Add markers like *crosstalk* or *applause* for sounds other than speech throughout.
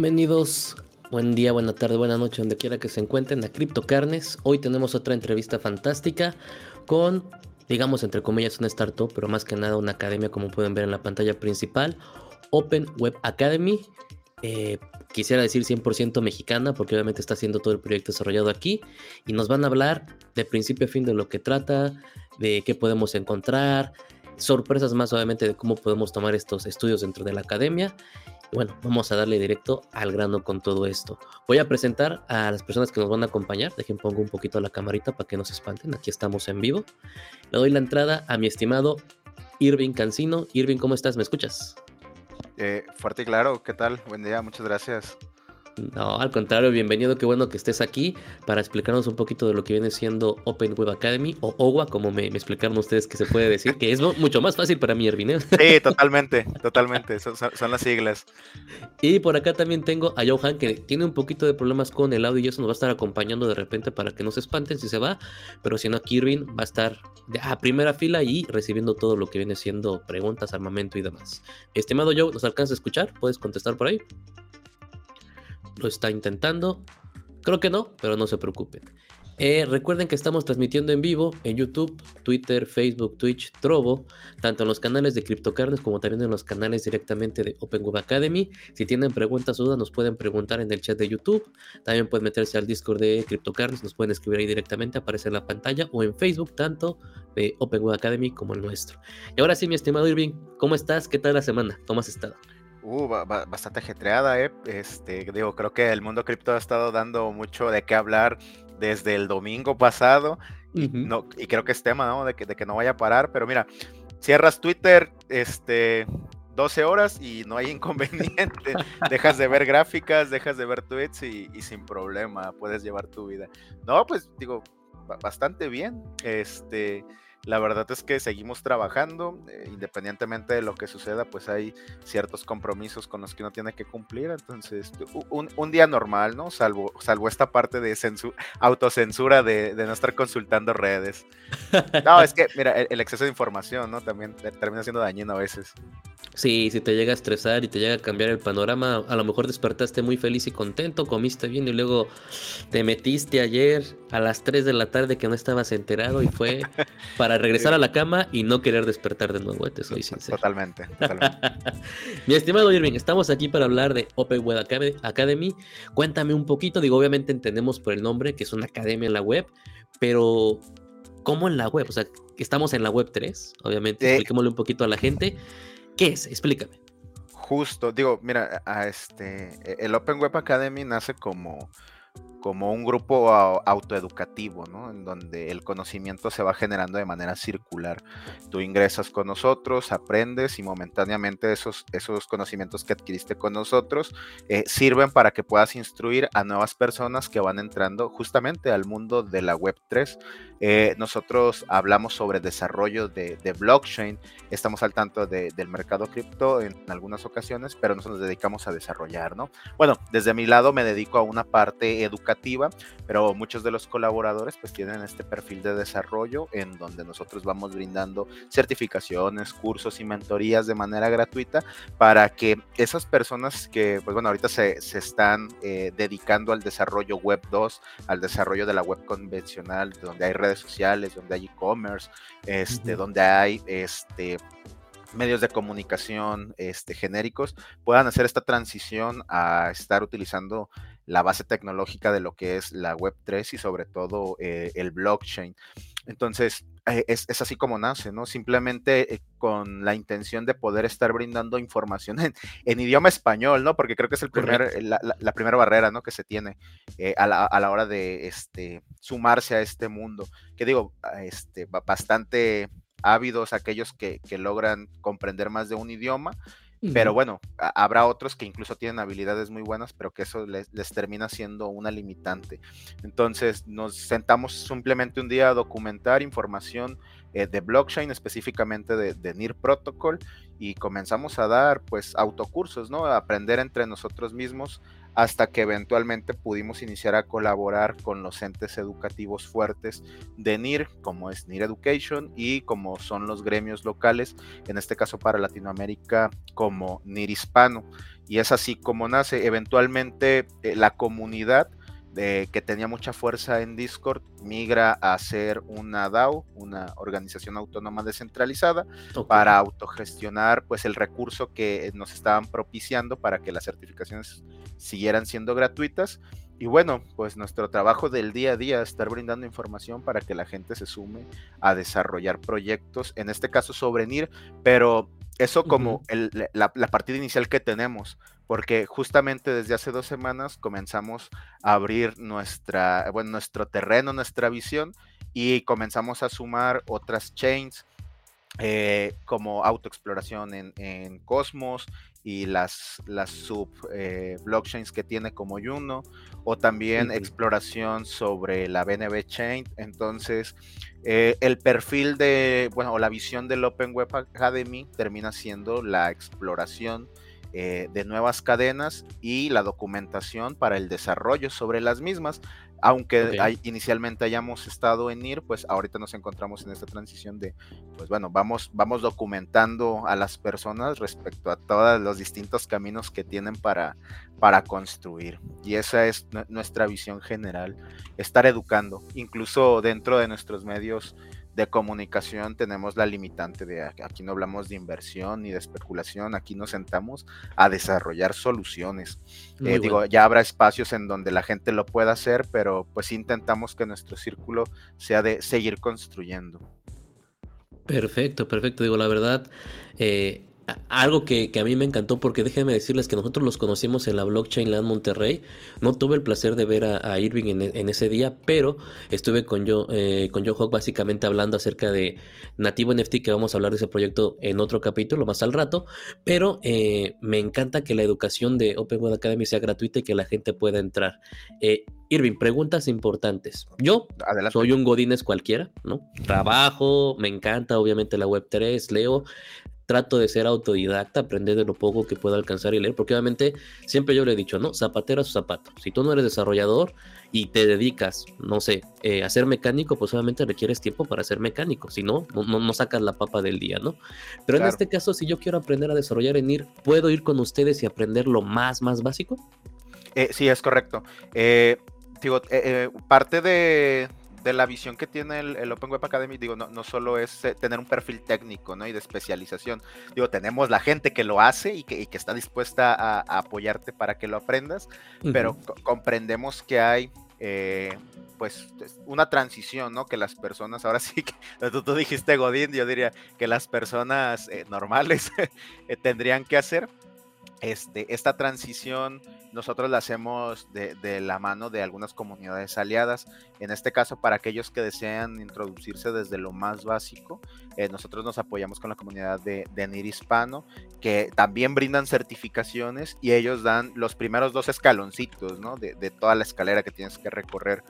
Bienvenidos, buen día, buena tarde, buena noche, donde quiera que se encuentren a Carnes. Hoy tenemos otra entrevista fantástica con, digamos, entre comillas, una startup, pero más que nada una academia, como pueden ver en la pantalla principal, Open Web Academy. Eh, quisiera decir 100% mexicana, porque obviamente está haciendo todo el proyecto desarrollado aquí. Y nos van a hablar de principio a fin de lo que trata, de qué podemos encontrar, sorpresas más obviamente de cómo podemos tomar estos estudios dentro de la academia bueno, vamos a darle directo al grano con todo esto. Voy a presentar a las personas que nos van a acompañar. Dejen pongo un poquito la camarita para que no se espanten. Aquí estamos en vivo. Le doy la entrada a mi estimado Irving Cancino. Irving, ¿cómo estás? ¿Me escuchas? Eh, fuerte y claro, ¿qué tal? Buen día, muchas gracias. No, al contrario, bienvenido, qué bueno que estés aquí para explicarnos un poquito de lo que viene siendo Open Web Academy o OWA, como me, explicaron ustedes que se puede decir, que es mucho más fácil para mí, Ervin. ¿eh? Sí, totalmente, totalmente, son, las siglas. Y por acá también tengo a Johan, que tiene un poquito de problemas con el audio y eso nos va a estar acompañando de repente para que no se espanten si se va, pero si no, Kirvin va a estar a primera fila y recibiendo todo lo que viene siendo preguntas, armamento y demás. Estimado Joe, ¿nos alcanza a escuchar? ¿Puedes contestar por ahí? Lo está intentando. Creo que no, pero no se preocupen. Eh, recuerden que estamos transmitiendo en vivo en YouTube, Twitter, Facebook, Twitch, Trovo, tanto en los canales de CryptoCarnes como también en los canales directamente de Open Web Academy. Si tienen preguntas o dudas, nos pueden preguntar en el chat de YouTube. También pueden meterse al Discord de CryptoCarnes, nos pueden escribir ahí directamente, aparece en la pantalla, o en Facebook, tanto de Open Web Academy como el nuestro. Y ahora sí, mi estimado Irving, ¿cómo estás? ¿Qué tal la semana? ¿Cómo has estado? Uh, bastante ajetreada, ¿eh? Este, digo, creo que el mundo cripto ha estado dando mucho de qué hablar desde el domingo pasado. y, no, y creo que es tema, ¿no? De que, de que no vaya a parar. Pero mira, cierras Twitter, este, 12 horas y no hay *laughs* inconveniente. dejas de ver gráficas, dejas de ver tweets y, y, sin problema puedes llevar tu vida. No, pues digo, bastante bien. Este, la verdad es que seguimos trabajando, eh, independientemente de lo que suceda, pues hay ciertos compromisos con los que uno tiene que cumplir. Entonces, un, día normal, ¿no? Salvo, salvo esta parte de autocensura de, no estar consultando redes. No, es que, *laughs* mira, el, exceso de información, ¿no? También termina siendo dañino a veces. Sí, si te llega a estresar y te llega a cambiar el panorama, a lo mejor despertaste muy feliz y contento, comiste bien y luego te metiste ayer a las 3 de la tarde que no estabas enterado y fue *laughs* para regresar a la cama y no querer despertar de nuevo, te soy sincero. Totalmente. *laughs* totalmente. Mi estimado Irving, estamos aquí para hablar de Open Web Academy. Cuéntame un poquito, digo, obviamente entendemos por el nombre que es una academia en la web, pero ¿cómo en la web? O sea, estamos en la web 3, obviamente, eh, expliquémosle un poquito a la gente. ¿Qué es? Explícame. Justo, digo, mira, a este, e, el Open Web Academy nace como como un grupo autoeducativo, ¿no? En donde el conocimiento se va generando de manera circular. Tú ingresas con nosotros, aprendes y momentáneamente esos, esos conocimientos que adquiriste con nosotros eh, sirven para que puedas instruir a nuevas personas que van entrando justamente al mundo de la Web 3. Eh, nosotros hablamos sobre desarrollo de, blockchain, estamos al tanto del mercado cripto en algunas ocasiones, pero nosotros nos dedicamos a desarrollar, ¿no? Bueno, desde mi lado me dedico a una parte educativa pero muchos de los colaboradores pues tienen este perfil de desarrollo en donde nosotros vamos brindando certificaciones, cursos y mentorías de manera gratuita para que esas personas que pues bueno ahorita se, se están eh, dedicando al desarrollo web 2, al desarrollo de la web convencional, donde hay redes sociales, donde hay e-commerce, este, donde hay este medios de comunicación este, genéricos puedan hacer esta transición a estar utilizando la base tecnológica de lo que es la Web3 y sobre todo eh, el blockchain. Entonces, eh, es, así como nace, ¿no? Simplemente eh, con la intención de poder estar brindando información en, idioma español, ¿no? Porque creo que es el primer, la, primera barrera, ¿no? Que se tiene a, la, hora de este, sumarse a este mundo. Que digo, este, bastante ávidos aquellos que, que logran comprender más de un idioma pero bueno, habrá otros que incluso tienen habilidades muy buenas, pero que eso les, termina siendo una limitante. Entonces nos sentamos simplemente un día a documentar información eh, de blockchain, específicamente de, de, NIR Protocol, y comenzamos a dar pues autocursos, ¿no? A aprender entre nosotros mismos hasta que eventualmente pudimos iniciar a colaborar con los entes educativos fuertes de NIR, como es NIR Education y como son los gremios locales, en este caso para Latinoamérica, como NIR Hispano. Y es así como nace. Eventualmente eh, la comunidad que tenía mucha fuerza en Discord, migra a ser una DAO, una organización autónoma descentralizada, para autogestionar pues el recurso que nos estaban propiciando para que las certificaciones siguieran siendo gratuitas. Y bueno, pues nuestro trabajo del día a día es estar brindando información para que la gente se sume a desarrollar proyectos, en este caso sobre NIR, pero eso como la, la partida inicial que tenemos porque justamente desde hace dos semanas comenzamos a abrir nuestra, bueno, nuestro terreno, nuestra visión y comenzamos a sumar otras chains eh, como autoexploración en, en Cosmos y las, las sub eh, blockchains que tiene como Juno o también exploración sobre la BNB Chain. Entonces, eh, el perfil de, bueno, o la visión del Open Web Academy termina siendo la exploración eh, de nuevas cadenas y la documentación para el desarrollo sobre las mismas. Aunque inicialmente hayamos estado en IR, pues ahorita nos encontramos en esta transición de, pues bueno, vamos, vamos documentando a las personas respecto a todos los distintos caminos que tienen para, para construir. Y esa es nuestra visión general, estar educando, incluso dentro de nuestros medios de comunicación tenemos la limitante de aquí no hablamos de inversión ni de especulación, aquí nos sentamos a desarrollar soluciones. Eh, digo, ya habrá espacios en donde la gente lo pueda hacer, pero pues intentamos que nuestro círculo sea de seguir construyendo. Perfecto, perfecto. Digo, la verdad, eh, algo que, a mí me encantó, porque déjenme decirles que nosotros los conocimos en la Blockchain Land Monterrey. No tuve el placer de ver a, Irving en, ese día, pero estuve con yo, eh, con Joe básicamente hablando acerca de Nativo NFT, que vamos a hablar de ese proyecto en otro capítulo más al rato. Pero eh, me encanta que la educación de Open Web Academy sea gratuita y que la gente pueda entrar. Eh, Irving, preguntas importantes. Yo soy un Godines cualquiera, ¿no? Trabajo, me encanta obviamente la Web3, leo, trato de ser autodidacta, aprender de lo poco que puedo alcanzar y leer, porque obviamente siempre yo le he dicho, ¿no? Zapatero a su zapato. Si tú no eres desarrollador y te dedicas, no sé, eh, a ser mecánico, pues obviamente requieres tiempo para ser mecánico, si no, no, no sacas la papa del día, ¿no? Pero en este caso, si yo quiero aprender a desarrollar en IR, ¿puedo ir con ustedes y aprender lo más, más básico? Eh, sí, es correcto. Eh, digo, parte de, de la visión que tiene el, Open Web Academy, digo, no, no solo es eh, tener un perfil técnico ¿no? y de especialización, digo, tenemos la gente que lo hace y que, está dispuesta a, apoyarte para que lo aprendas, pero comprendemos que hay eh, pues una transición, ¿no? Que las personas, ahora sí que *laughs* tú, dijiste Godín, yo diría que las personas eh, normales *laughs* tendrían que hacer este, esta transición nosotros la hacemos de, la mano de algunas comunidades aliadas. En este caso, para aquellos que desean introducirse desde lo más básico, eh, nosotros nos apoyamos con la comunidad de, de NIR Hispano, que también brindan certificaciones y ellos dan los primeros dos escaloncitos, ¿no? De, toda la escalera que tienes que recorrer.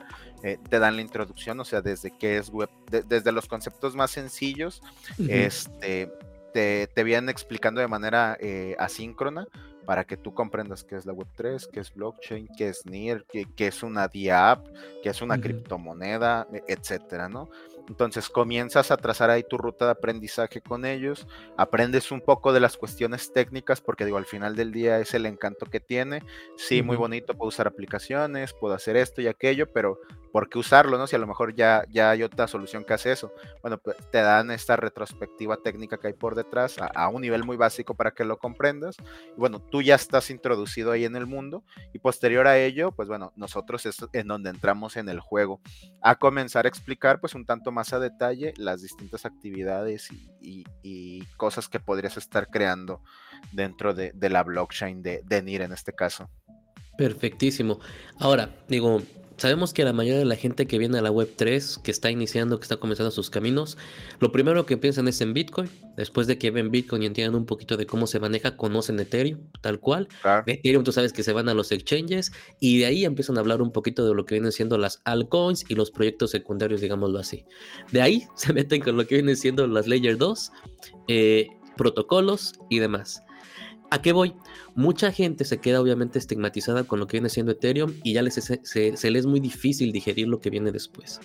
Eh, te dan la introducción, o sea, desde qué es web, desde los conceptos más sencillos, este te, vienen explicando de manera eh, asíncrona para que tú comprendas qué es la Web3, qué es blockchain, qué es NIR, qué, es una DApp, qué es una criptomoneda, e, etcétera, ¿no? Entonces comienzas a trazar ahí tu ruta de aprendizaje con ellos, aprendes un poco de las cuestiones técnicas, porque digo, al final del día es el encanto que tiene. Sí, muy bonito, puedo usar aplicaciones, puedo hacer esto y aquello, pero ¿por qué usarlo? ¿no? Si a lo mejor ya, ya hay otra solución que hace eso. Bueno, pues te dan esta retrospectiva técnica que hay por detrás a, un nivel muy básico para que lo comprendas. Y bueno, tú ya estás introducido ahí en el mundo y posterior a ello, pues bueno, nosotros es en donde entramos en el juego a comenzar a explicar pues un tanto más a detalle las distintas actividades y, cosas que podrías estar creando dentro de, la blockchain de, de NIR en este caso. Perfectísimo. Ahora, digo, sabemos que la mayoría de la gente que viene a la web 3, que está iniciando, que está comenzando sus caminos, lo primero que piensan es en Bitcoin. Después de que ven Bitcoin y entiendan un poquito de cómo se maneja, conocen Ethereum, tal cual. Ethereum, tú sabes que se van a los exchanges y de ahí empiezan a hablar un poquito de lo que vienen siendo las altcoins y los proyectos secundarios, digámoslo así. De ahí *laughs* se meten con lo que vienen siendo las Layer 2, eh, protocolos y demás. ¿A qué voy? Mucha gente se queda obviamente estigmatizada con lo que viene siendo Ethereum y ya les, se, se, les es muy difícil digerir lo que viene después.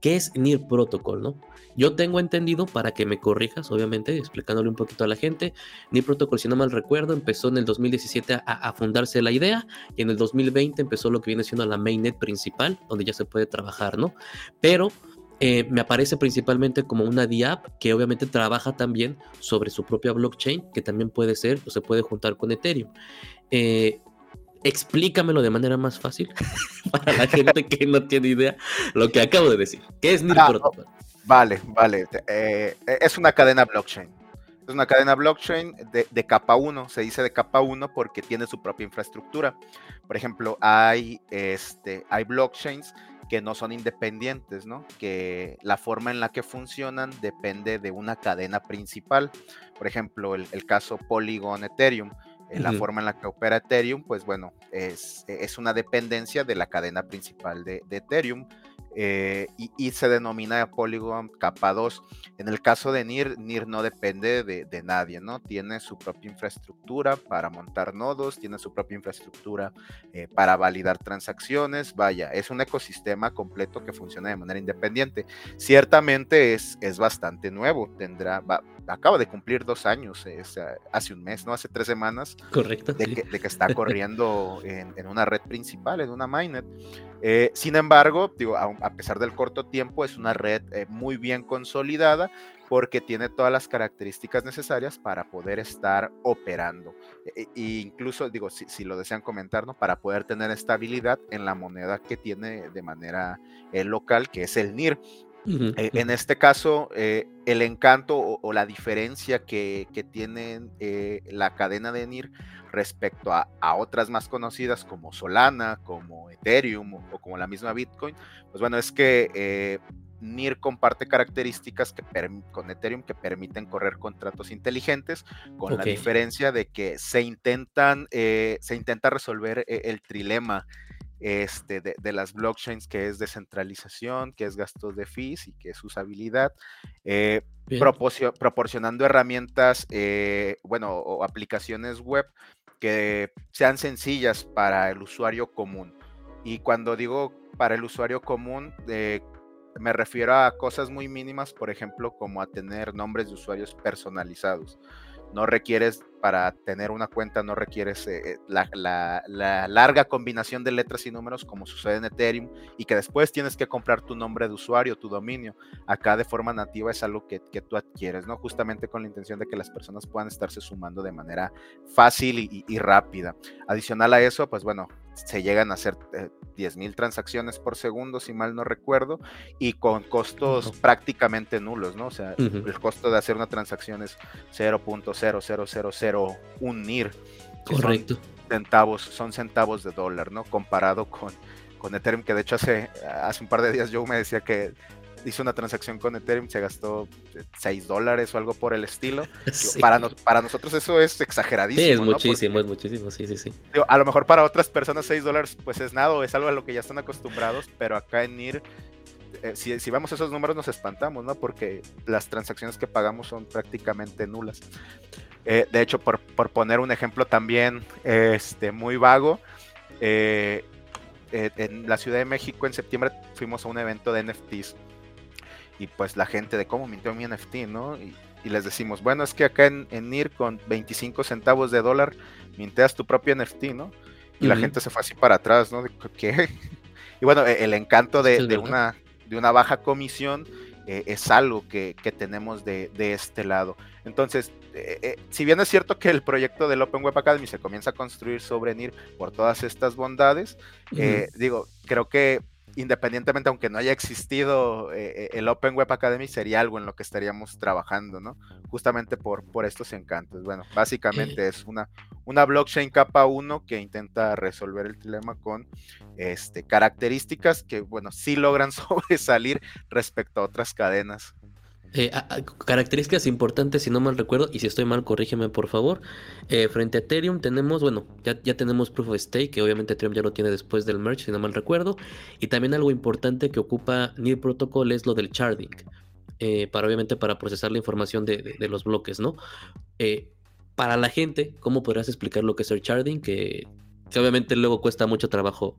¿Qué es NIR Protocol, no? Yo tengo entendido, para que me corrijas, obviamente, explicándole un poquito a la gente, NIR Protocol, si no mal recuerdo, empezó en el 2017 a, a, fundarse la idea y en el 2020 empezó lo que viene siendo la mainnet principal, donde ya se puede trabajar, ¿no? Pero eh, me aparece principalmente como una DApp que obviamente trabaja también sobre su propia blockchain, que también puede ser o se puede juntar con Ethereum. Eh, explícamelo de manera más fácil *laughs* para la gente que no tiene idea lo que acabo de decir. ¿Qué es NIR ah, Protocol? Vale, vale. Eh, es una cadena blockchain. Es una cadena blockchain de, de, capa 1. Se dice de capa 1 porque tiene su propia infraestructura. Por ejemplo, hay, este, hay blockchains que no son independientes, ¿no? Que la forma en la que funcionan depende de una cadena principal. Por ejemplo, el, caso Polygon Ethereum. Eh, la forma en la que opera Ethereum, pues bueno, es, es una dependencia de la cadena principal de, de Ethereum. Eh, y, se denomina Polygon capa 2. En el caso de NIR, NIR no depende de, nadie, ¿no? Tiene su propia infraestructura para montar nodos, tiene su propia infraestructura eh, para validar transacciones, vaya, es un ecosistema completo que funciona de manera independiente. Ciertamente es, es bastante nuevo, tendrá, acaba de cumplir dos años, hace un mes, ¿no? Hace tres semanas. Correcto. De, que, está *laughs* corriendo en, en, una red principal, en una mainnet. Eh, sin embargo, digo, a, pesar del corto tiempo, es una red eh, muy bien consolidada porque tiene todas las características necesarias para poder estar operando. E, e incluso, digo, si, lo desean comentar, ¿no? Para poder tener estabilidad en la moneda que tiene de manera eh, local, que es el NIR. En este caso, el encanto o, la diferencia que, que tiene la cadena de NIR respecto a, otras más conocidas como Solana, como Ethereum o, como la misma Bitcoin, pues bueno, es que eh, NIR comparte características que con Ethereum que permiten correr contratos inteligentes, con la diferencia de que se intentan, eh, se intenta resolver eh, el trilema este, de, las blockchains, que es descentralización, que es gastos de fees y que es usabilidad, proporcionando herramientas, bueno, o aplicaciones web que sean sencillas para el usuario común. Y cuando digo para el usuario común, eh, me refiero a cosas muy mínimas, por ejemplo, como a tener nombres de usuarios personalizados. No requieres para tener una cuenta no requieres eh, la, larga combinación de letras y números como sucede en Ethereum y que después tienes que comprar tu nombre de usuario, tu dominio. Acá de forma nativa es algo que, tú adquieres, ¿no? Justamente con la intención de que las personas puedan estarse sumando de manera fácil y, rápida. Adicional a eso, pues bueno, se llegan a hacer eh, 10.000 transacciones por segundo, si mal no recuerdo, y con costos prácticamente nulos, ¿no? O sea, el costo de hacer una transacción es 0.0000 un NIR. Correcto. Son centavos, son centavos de dólar, ¿no? Comparado con, con Ethereum, que de hecho hace, hace un par de días yo me decía que hizo una transacción con Ethereum, se gastó 6 dólares o algo por el estilo. *laughs* Para, para nosotros eso es exageradísimo. Sí, es muchísimo, es muchísimo, sí, sí, sí. a lo mejor para otras personas 6 dólares pues es nada, es algo a lo que ya están acostumbrados, pero acá en NIR, eh, si, si, vemos esos números nos espantamos, ¿no? Porque las transacciones que pagamos son prácticamente nulas. Eh, de hecho, por, poner un ejemplo también este, muy vago, eh, en la Ciudad de México en septiembre fuimos a un evento de NFTs y pues la gente de cómo mintió mi NFT, ¿no? Y, les decimos, bueno, es que acá en, NIR con 25 centavos de dólar minteas tu propio NFT, ¿no? Y la gente se fue así para atrás, ¿no? ¿Qué? *laughs* y bueno, e, el encanto de, una, de una baja comisión es algo que, tenemos de, de, este lado. Entonces, eh, eh, si bien es cierto que el proyecto del Open Web Academy se comienza a construir sobre NIR por todas estas bondades, eh, digo, creo que independientemente, aunque no haya existido eh, el Open Web Academy, sería algo en lo que estaríamos trabajando, ¿no? Justamente por, por estos encantos. Bueno, básicamente es una, una blockchain capa 1 que intenta resolver el dilema con este, características que, bueno, sí logran *laughs* sobresalir respecto a otras cadenas. Eh, características importantes, si no mal recuerdo, y si estoy mal, corrígeme por favor. Eh, frente a Ethereum tenemos, bueno, ya, ya, tenemos Proof of Stake, que obviamente Ethereum ya lo tiene después del merge, si no mal recuerdo. Y también algo importante que ocupa NIR Protocol es lo del sharding, eh, para obviamente para procesar la información de, los bloques, ¿no? para la gente, ¿cómo podrías explicar lo que es el sharding? Que, que obviamente luego cuesta mucho trabajo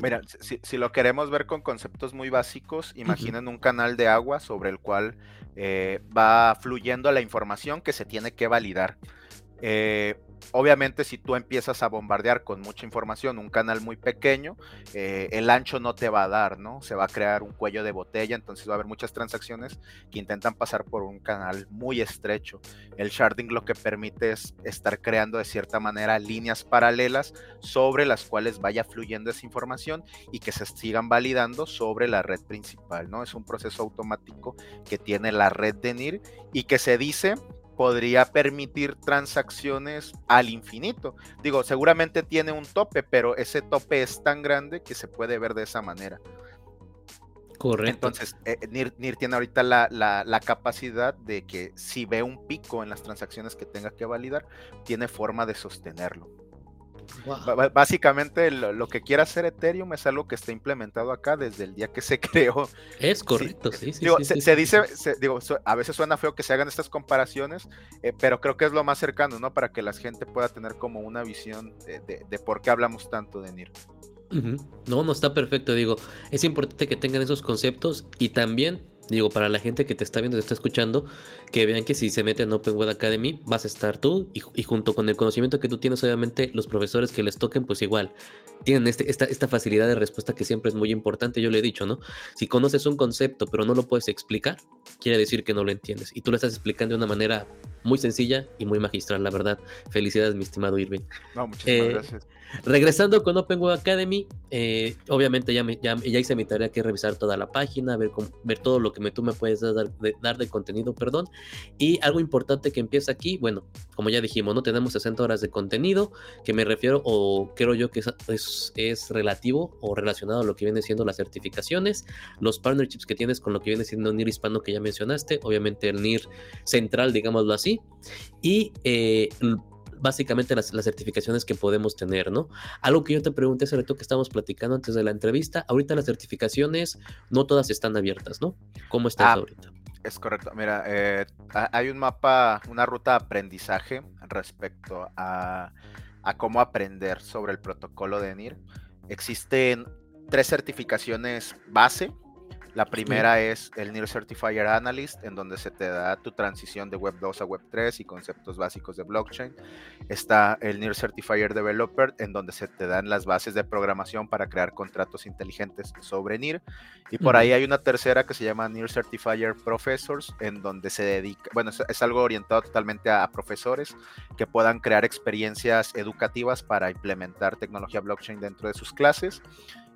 mira, si, lo queremos ver con conceptos muy básicos, imaginen un canal de agua sobre el cual eh, va fluyendo la información que se tiene que validar. Eh, obviamente si tú empiezas a bombardear con mucha información un canal muy pequeño, eh, el ancho no te va a dar, ¿no? Se va a crear un cuello de botella, entonces va a haber muchas transacciones que intentan pasar por un canal muy estrecho. El sharding lo que permite es estar creando de cierta manera líneas paralelas sobre las cuales vaya fluyendo esa información y que se sigan validando sobre la red principal, ¿no? Es un proceso automático que tiene la red de NIR y que se dice podría permitir transacciones al infinito. Digo, seguramente tiene un tope, pero ese tope es tan grande que se puede ver de esa manera. Correcto. Entonces, eh, NIR, tiene ahorita la, la, capacidad de que si ve un pico en las transacciones que tenga que validar, tiene forma de sostenerlo. Básicamente lo, que quiere hacer Ethereum es algo que está implementado acá desde el día que se *laughs* creó. Es correcto, sí, sí. se, dice, digo, a veces suena feo que se hagan estas comparaciones, eh, pero creo que es lo más cercano, ¿no? Para que la gente pueda tener como una visión de, por qué hablamos tanto de NIR. No, no está perfecto, digo, es importante que tengan esos conceptos y también digo, para la gente que te está viendo, te está escuchando, que vean que si se meten en Open Web Academy, vas a estar tú y, junto con el conocimiento que tú tienes, obviamente, los profesores que les toquen, pues igual, tienen este, esta, esta facilidad de respuesta que siempre es muy importante, yo le he dicho, ¿no? Si conoces un concepto pero no lo puedes explicar, quiere decir que no lo entiendes. Y tú lo estás explicando de una manera muy sencilla y muy magistral, la verdad. Felicidades, mi estimado Irving. No, muchísimas eh, gracias. Regresando con Open Web Academy, eh, obviamente ya, ya, hice mi tarea que revisar toda la página, ver, ver todo lo que me, tú me puedes dar de, dar de contenido, perdón. Y algo importante que empieza aquí, bueno, como ya dijimos, no tenemos 60 horas de contenido, que me refiero o creo yo que es, es, relativo o relacionado a lo que viene siendo las certificaciones, los partnerships que tienes con lo que viene siendo NIR hispano que ya mencionaste, obviamente el NIR central, digámoslo así, y eh, básicamente las, certificaciones que podemos tener, ¿no? Algo que yo te pregunté hace rato que estábamos platicando antes de la entrevista, ahorita las certificaciones no todas están abiertas, ¿no? ¿Cómo estás ah, ahorita? Es correcto, mira, eh, hay un mapa, una ruta de aprendizaje respecto a, a cómo aprender sobre el protocolo de NIR. Existen tres certificaciones base la primera es el NIR Certifier Analyst, en donde se te da tu transición de Web 2 a Web 3 y conceptos básicos de blockchain. Está el NIR Certifier Developer, en donde se te dan las bases de programación para crear contratos inteligentes sobre NIR. Y por ahí hay una tercera que se llama NIR Certifier Professors, en donde se dedica, bueno, es, algo orientado totalmente a, a profesores que puedan crear experiencias educativas para implementar tecnología blockchain dentro de sus clases.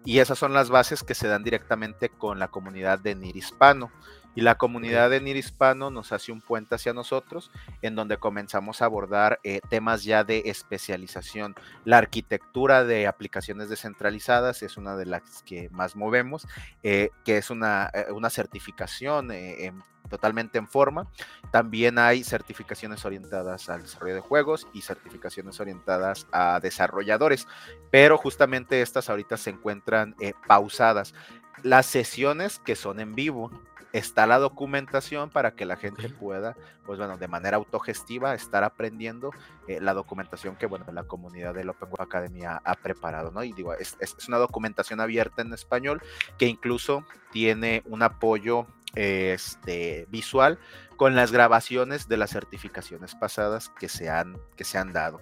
Y esas son las bases que se dan directamente con la comunidad de NIR Hispano. Y la comunidad de NIR Hispano nos hace un puente hacia nosotros, en donde comenzamos a abordar eh, temas ya de especialización. La arquitectura de aplicaciones descentralizadas es una de las que más movemos, eh, que es una, eh, una certificación en totalmente en forma. También hay certificaciones orientadas al desarrollo de juegos y certificaciones orientadas a desarrolladores, pero justamente estas ahorita se encuentran eh, pausadas. Las sesiones que son en vivo, está la documentación para que la gente pueda, pues bueno, de manera autogestiva estar aprendiendo eh, la documentación que, bueno, la comunidad del Open Web Academy ha, preparado, ¿no? Y digo, es, es, una documentación abierta en español que incluso tiene un apoyo este, visual con las grabaciones de las certificaciones pasadas que se han, que se han dado.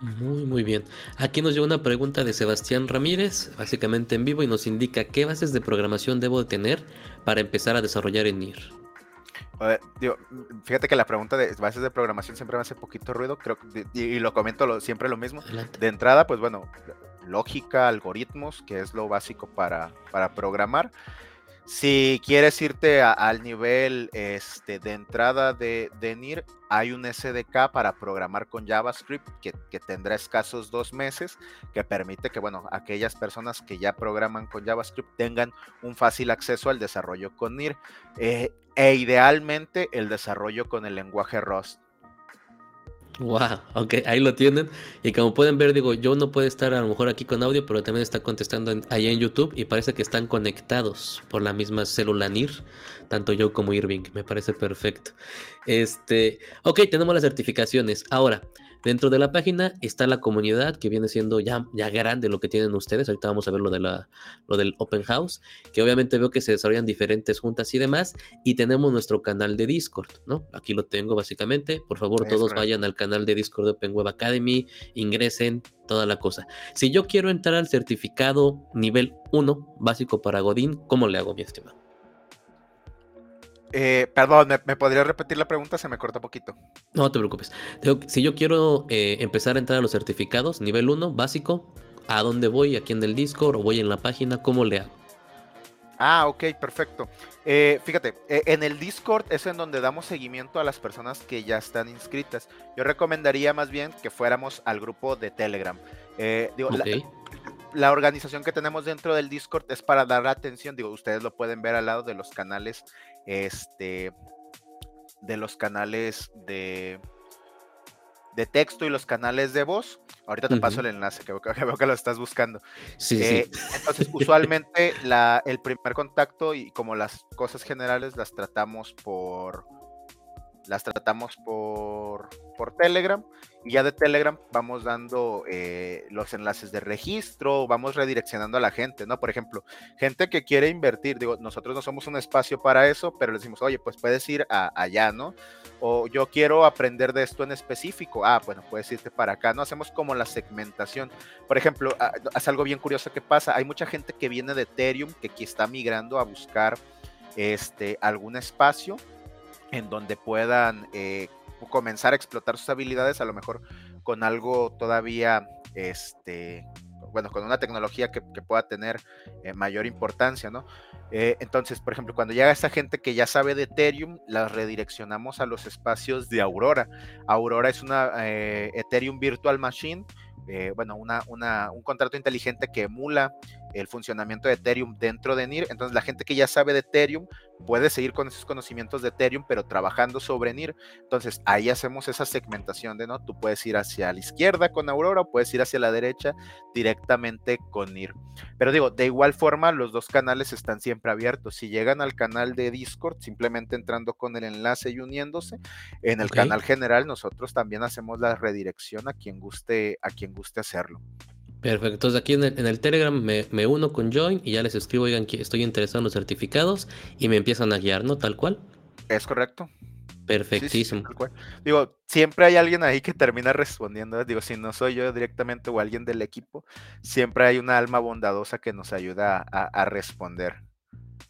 Muy, muy bien. Aquí nos llega una pregunta de Sebastián Ramírez, básicamente en vivo, y nos indica qué bases de programación debo tener para empezar a desarrollar en NIR. fíjate que la pregunta de bases de programación siempre me hace poquito ruido, creo y, lo comento siempre lo mismo. De entrada, pues bueno, lógica, algoritmos, que es lo básico para, para programar. Si quieres irte al nivel este, de entrada de, NIR, hay un SDK para programar con JavaScript que, que, tendrá escasos dos meses, que permite que, bueno, aquellas personas que ya programan con JavaScript tengan un fácil acceso al desarrollo con NIR eh, e idealmente el desarrollo con el lenguaje Rust. Wow, ok, ahí lo tienen. Y como pueden ver, digo, yo no puedo estar a lo mejor aquí con audio, pero también está contestando ahí en YouTube y parece que están conectados por la misma célula NIR, tanto yo como Irving, me parece perfecto. Este, ok, tenemos las certificaciones. Ahora, Dentro de la página está la comunidad que viene siendo ya, ya grande lo que tienen ustedes. Ahorita vamos a ver lo, de la, lo del Open House, que obviamente veo que se desarrollan diferentes juntas y demás. Y tenemos nuestro canal de Discord, ¿no? Aquí lo tengo básicamente. Por favor, todos vayan al canal de Discord de Open Web Academy, ingresen, toda la cosa. Si yo quiero entrar al certificado nivel 1 básico para Godín, ¿cómo le hago, mi estimado? Eh, perdón, ¿me, podría repetir la pregunta? Se me corta poquito. No te preocupes. si yo quiero eh, empezar a entrar a los certificados, nivel 1, básico, ¿a dónde voy? ¿Aquí en el Discord o voy en la página? ¿Cómo le hago? Ah, ok, perfecto. Eh, fíjate, en el Discord es en donde damos seguimiento a las personas que ya están inscritas. Yo recomendaría más bien que fuéramos al grupo de Telegram. digo, la organización que tenemos dentro del Discord es para dar atención, digo, ustedes lo pueden ver al lado de los canales este, de los canales de, de texto y los canales de voz. Ahorita te paso el enlace, *laughs* que veo, que lo estás buscando. Sí, eh, Entonces, *laughs* usualmente la, el primer contacto y como las cosas generales las tratamos por las tratamos por, por Telegram y ya de Telegram vamos dando eh, los enlaces de registro, vamos redireccionando a la gente, ¿no? Por ejemplo, gente que quiere invertir, digo, nosotros no somos un espacio para eso, pero le decimos, oye, pues puedes ir allá, ¿no? O yo quiero aprender de esto en específico, ah, bueno, puedes irte para acá, ¿no? Hacemos como la segmentación. Por ejemplo, ah, es algo bien curioso que pasa, hay mucha gente que viene de Ethereum, que aquí está migrando a buscar este, algún espacio en donde puedan eh, comenzar a explotar sus habilidades, a lo mejor con algo todavía, este, bueno, con una tecnología que, pueda tener eh, mayor importancia, ¿no? Eh, entonces, por ejemplo, cuando llega esta gente que ya sabe de Ethereum, las redireccionamos a los espacios de Aurora. Aurora es una Ethereum Virtual Machine, bueno, una, una, un contrato inteligente que emula el funcionamiento de Ethereum dentro de NIR. Entonces la gente que ya sabe de Ethereum puede seguir con esos conocimientos de Ethereum, pero trabajando sobre NIR. Entonces ahí hacemos esa segmentación de, ¿no? Tú puedes ir hacia la izquierda con Aurora o puedes ir hacia la derecha directamente con NIR. Pero digo, de igual forma, los dos canales están siempre abiertos. Si llegan al canal de Discord, simplemente entrando con el enlace y uniéndose, en el canal general nosotros también hacemos la redirección a quien guste, a quien guste hacerlo. Perfecto. Entonces aquí en el, Telegram me, uno con Join y ya les escribo, oigan, que estoy interesado en los certificados y me empiezan a guiar, ¿no? Tal cual. Es correcto. Perfectísimo. Digo, siempre hay alguien ahí que termina respondiendo. Digo, si no soy yo directamente o alguien del equipo, siempre hay una alma bondadosa que nos ayuda a responder.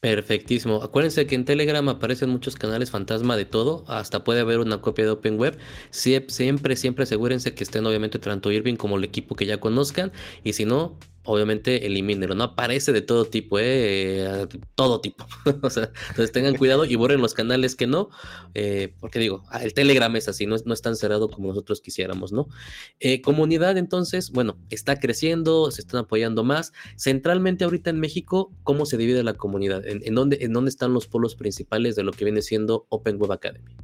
Perfectísimo. Acuérdense que en Telegram aparecen muchos canales fantasma de todo, hasta puede haber una copia de Open Web. siempre, siempre asegúrense que estén obviamente tanto Irving como el equipo que ya conozcan y si no, obviamente elimínelo, no aparece de todo tipo, ¿eh? todo tipo. *laughs* o sea, entonces tengan cuidado y borren los canales que no, eh, porque digo, ah, el Telegram es así, no es, no es tan cerrado como nosotros quisiéramos, ¿no? Eh, comunidad, entonces, bueno, está creciendo, se están apoyando más. Centralmente ahorita en México, ¿cómo se divide la comunidad? ¿En, dónde, en dónde están los polos principales de lo que viene siendo Open Web Academy?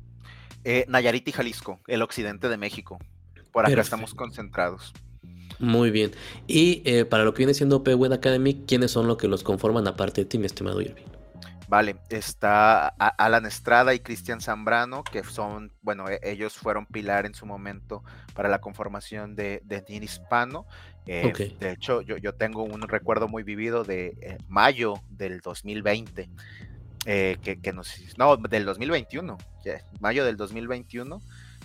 Nayarit y Jalisco, el occidente de México. Por acá estamos concentrados. Muy bien. Y eh, para lo que viene siendo Web Academy, ¿quiénes son los que los conforman aparte de ti, mi estimado Irving? Vale, está Alan Estrada y Cristian Zambrano, que son, bueno, e, ellos fueron pilar en su momento para la conformación de, de Hispano. Eh, de hecho, yo, yo, tengo un recuerdo muy vivido de eh, mayo del 2020, que, que, nos, no, del 2021, mayo del 2021,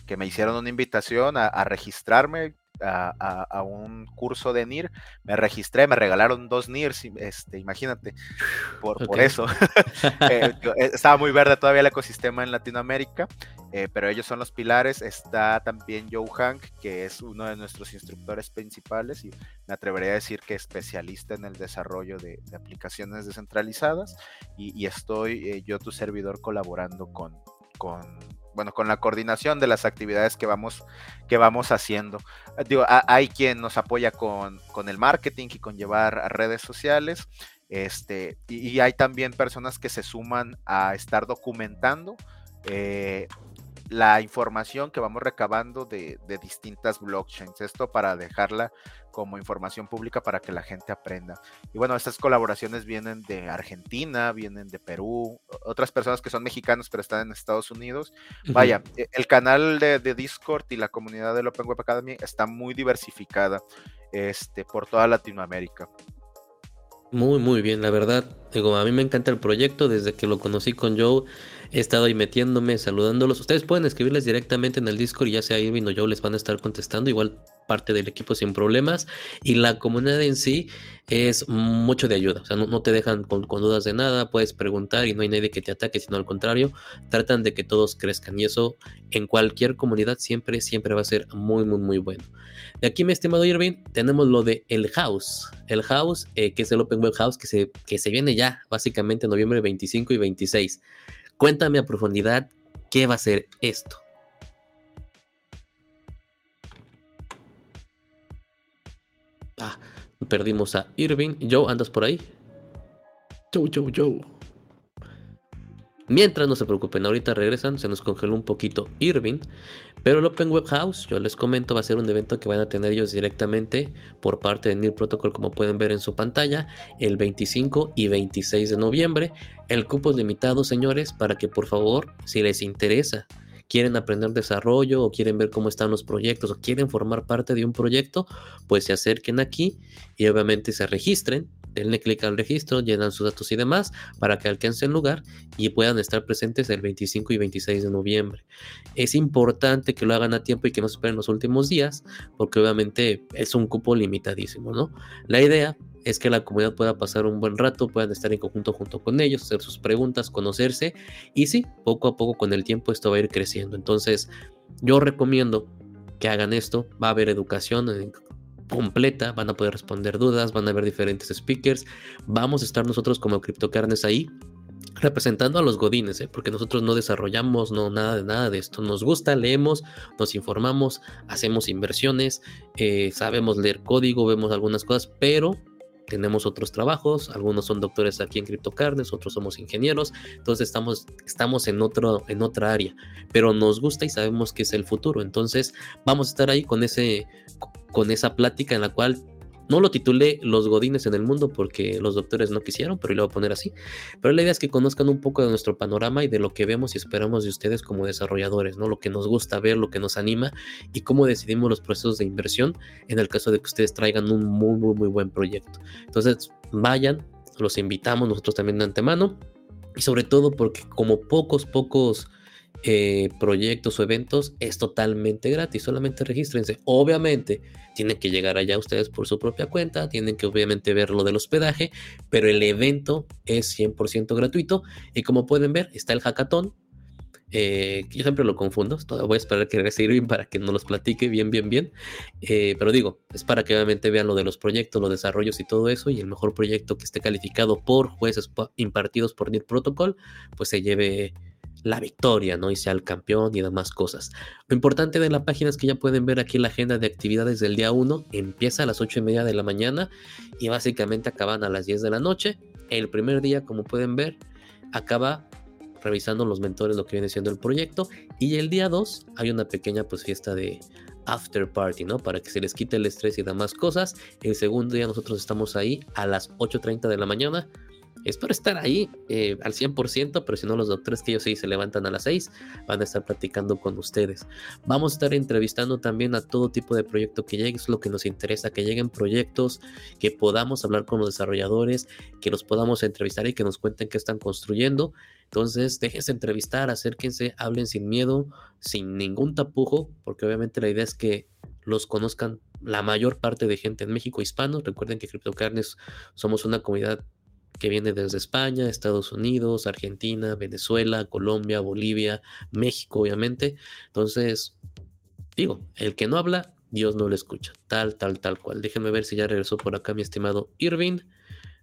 que me hicieron una invitación a, a registrarme a, un curso de NIR, me registré, me regalaron dos NIRs, este, imagínate, por, por eso. *laughs* Eh, eh, estaba muy verde todavía el ecosistema en Latinoamérica. eh, pero ellos son los pilares. Está también Joe Hank, que es uno de nuestros instructores principales y me atrevería a decir que especialista en el desarrollo de, aplicaciones descentralizadas. Y, estoy eh, yo, tu servidor, colaborando con, con bueno, con la coordinación de las actividades que vamos, que vamos haciendo. Digo, hay quien nos apoya con, con, el marketing y con llevar a redes sociales. Este, y, hay también personas que se suman a estar documentando eh, la información que vamos recabando de, distintas blockchains. Esto para dejarla como información pública para que la gente aprenda. Y bueno, estas colaboraciones vienen de Argentina, vienen de Perú, otras personas que son mexicanos pero están en Estados Unidos. Vaya, e, el canal de, Discord y la comunidad del Open Web Academy está muy diversificada este, por toda Latinoamérica. Muy, muy bien, la verdad. Digo, a mí me encanta el proyecto desde que lo conocí con Joe. He estado ahí metiéndome, saludándolos. Ustedes pueden escribirles directamente en el Discord y ya sea Irving o yo les van a estar contestando. Igual parte del equipo sin problemas. Y la comunidad en sí es mucho de ayuda. O sea, no, te dejan con, dudas de nada. Puedes preguntar y no hay nadie que te ataque, sino al contrario, tratan de que todos crezcan. Y eso en cualquier comunidad siempre, siempre va a ser muy, muy, muy bueno. De aquí, mi estimado Irving, tenemos lo de El House. El House, eh, que es el Open Web House, que se, que se viene ya, básicamente, en noviembre 25 y 26. Cuéntame a profundidad qué va a ser esto. Ah, perdimos a Irving. Joe, ¿andas por ahí? Joe, Joe, Joe. Mientras no se preocupen, ahorita regresan, se nos congeló un poquito Irving, pero el Open Web House, yo les comento, va a ser un evento que van a tener ellos directamente por parte de NIR Protocol, como pueden ver en su pantalla, el 25 y 26 de noviembre. El cupo es limitado, señores, para que por favor, si les interesa, quieren aprender desarrollo o quieren ver cómo están los proyectos o quieren formar parte de un proyecto, pues se acerquen aquí y obviamente se registren denle clic al registro, llenan sus datos y demás para que alcancen lugar y puedan estar presentes el 25 y 26 de noviembre. Es importante que lo hagan a tiempo y que no se esperen los últimos días, porque obviamente es un cupo limitadísimo, ¿no? La idea es que la comunidad pueda pasar un buen rato, puedan estar en conjunto junto con ellos, hacer sus preguntas, conocerse y sí, poco a poco con el tiempo esto va a ir creciendo. Entonces, yo recomiendo que hagan esto, va a haber educación completa, van a poder responder dudas, van a haber diferentes speakers, vamos a estar nosotros como CryptoCarnes ahí representando a los godines, ¿eh? porque nosotros no desarrollamos no nada de nada de esto. Nos gusta, leemos, nos informamos, hacemos inversiones, eh, sabemos leer código, vemos algunas cosas, pero tenemos otros trabajos, algunos son doctores aquí en CryptoCarnes, otros somos ingenieros, entonces estamos, estamos en, otro, en otra área, pero nos gusta y sabemos que es el futuro, entonces vamos a estar ahí con, ese, con esa plática en la cual no lo titulé Los Godines en el Mundo porque los doctores no quisieron, pero lo voy a poner así. Pero la idea es que conozcan un poco de nuestro panorama y de lo que vemos y esperamos de ustedes como desarrolladores, ¿no? Lo que nos gusta ver, lo que nos anima y cómo decidimos los procesos de inversión en el caso de que ustedes traigan un muy, muy, muy buen proyecto. Entonces, vayan, los invitamos nosotros también de antemano y sobre todo porque como pocos, pocos eh, proyectos o eventos es totalmente gratis, solamente regístrense. Obviamente tienen que llegar allá ustedes por su propia cuenta, tienen que obviamente ver lo del hospedaje, pero el evento es 100% gratuito y como pueden ver está el hackathon. Eh, yo siempre lo confundo, voy a esperar que regrese Irving para que nos los platique bien, bien, bien. Eh, pero digo, es para que obviamente vean lo de los proyectos, los desarrollos y todo eso. Y el mejor proyecto que esté calificado por jueces impartidos por NIR Protocol, pues se lleve la victoria, ¿no? Y sea el campeón y demás cosas. Lo importante de la página es que ya pueden ver aquí la agenda de actividades del día 1. Empieza a las 8 y media de la mañana y básicamente acaban a las 10 de la noche. El primer día, como pueden ver, acaba revisando los mentores lo que viene siendo el proyecto. Y el día 2 hay una pequeña pues fiesta de after party, ¿no? Para que se les quite el estrés y demás cosas. El segundo día nosotros estamos ahí a las 8.30 de la mañana Espero estar ahí eh, al 100%, pero si no, los doctores que ellos sí se levantan a las 6 van a estar platicando con ustedes. Vamos a estar entrevistando también a todo tipo de proyecto que llegue, es lo que nos interesa, que lleguen proyectos, que podamos hablar con los desarrolladores, que los podamos entrevistar y que nos cuenten qué están construyendo. Entonces, déjense entrevistar, acérquense, hablen sin miedo, sin ningún tapujo, porque obviamente la idea es que los conozcan la mayor parte de gente en México hispano. Recuerden que CryptoCarnes somos una comunidad que viene desde España, Estados Unidos, Argentina, Venezuela, Colombia, Bolivia, México, obviamente. Entonces, digo, el que no habla, Dios no le escucha. Tal, tal, tal cual. Déjenme ver si ya regresó por acá mi estimado Irving.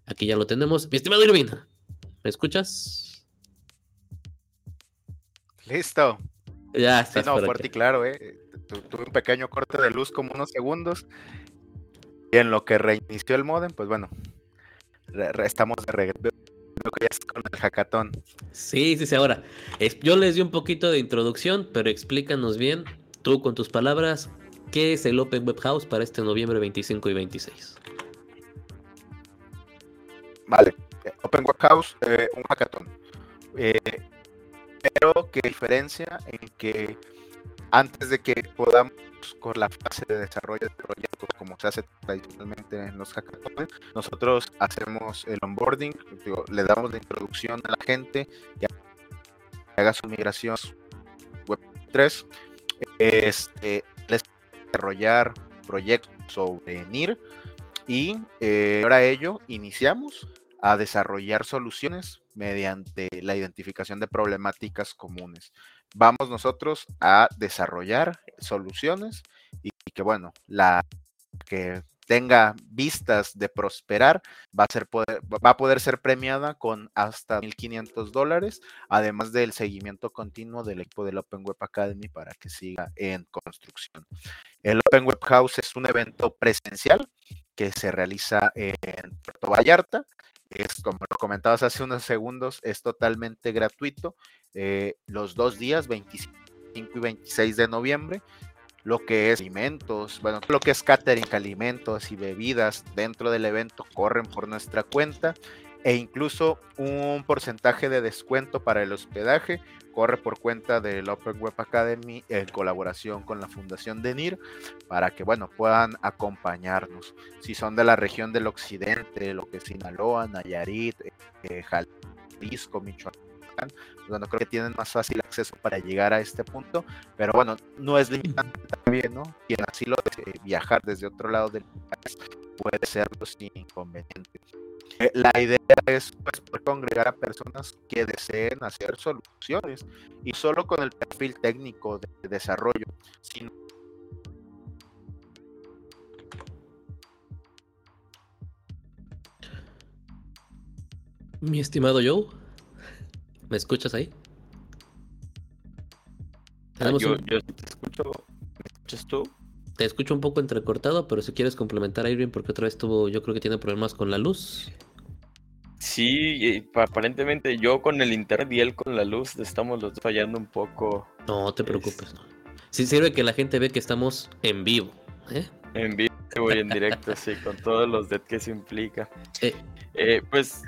Aquí ya lo tenemos. Mi estimado Irving, ¿me escuchas? Listo. Ya está. no, fuerte y claro, ¿eh? Tuve un pequeño corte de luz como unos segundos. Y en lo que reinició el modem, pues bueno, estamos de regreso con el hackathon. Sí, sí, sí. Ahora, yo les di un poquito de introducción, pero explícanos bien, tú con tus palabras, ¿qué es el Open Web House para este noviembre 25 y 26? Vale, Open Web House, eh, un hackathon. Eh, pero que diferencia en que antes de que podamos con la fase de desarrollo de proyectos como se hace tradicionalmente en los hackathons, nosotros hacemos el onboarding, le damos la introducción a la gente que haga su migración web 3, este, les desarrollar proyectos sobre NIR y eh, ahora ello iniciamos a desarrollar soluciones mediante la identificación de problemáticas comunes. Vamos nosotros a desarrollar soluciones y, que, bueno, la que tenga vistas de prosperar va a, ser va a poder ser premiada con hasta 1.500 dólares, además del seguimiento continuo del equipo del Open Web Academy para que siga en construcción. El Open Web House es un evento presencial que se realiza en Puerto Vallarta es, como lo comentabas hace unos segundos, es totalmente gratuito. Eh, los dos días, 25 y 26 de noviembre, lo que es alimentos, bueno, lo que es catering, alimentos y bebidas dentro del evento corren por nuestra cuenta e incluso un porcentaje de descuento para el hospedaje corre por cuenta del Open Web Academy en colaboración con la Fundación de NIR para que bueno puedan acompañarnos. Si son de la región del occidente, lo que es Sinaloa, Nayarit, eh, Jalisco, Michoacán, pues, bueno, creo que tienen más fácil acceso para llegar a este punto, pero bueno, no es limitante también, ¿no? Quien así lo desee viajar desde otro lado del país puede serlo sin inconveniente. Eh, la idea es pues, congregar a personas que deseen hacer soluciones y solo con el perfil técnico de desarrollo, Mi estimado Joe, ¿me escuchas ahí? Ah, yo, te escucho. ¿Me escuchas tú? Te escucho un poco entrecortado, pero si quieres complementar a Irving, porque otra vez tuvo, yo creo que tiene problemas con la luz. Sí, aparentemente yo con el internet y él con la luz estamos los fallando un poco. No te preocupes. Sí sirve que la gente ve que estamos en vivo. ¿eh? En vivo y en directo, sí, con todos los dead que se implica. Eh. Eh, pues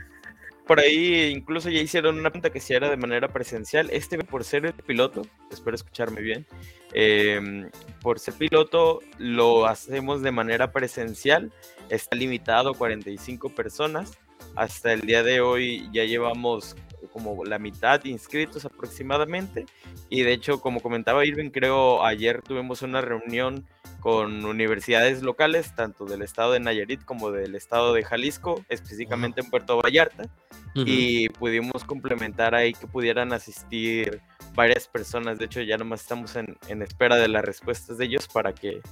por ahí incluso ya hicieron una pregunta que si era de manera presencial. Este por ser el piloto, espero escucharme bien, em, por ser piloto lo hacemos de manera presencial, está limitado a 45 personas hasta el día de hoy ya llevamos como la mitad inscritos aproximadamente. Y de hecho, como comentaba Irving, creo ayer tuvimos una reunión con universidades locales, tanto del estado de Nayarit como del estado de Jalisco, específicamente en Puerto Vallarta, y pudimos complementar ahí que pudieran asistir varias personas. De hecho, ya nomás estamos en, en espera de las respuestas de ellos para que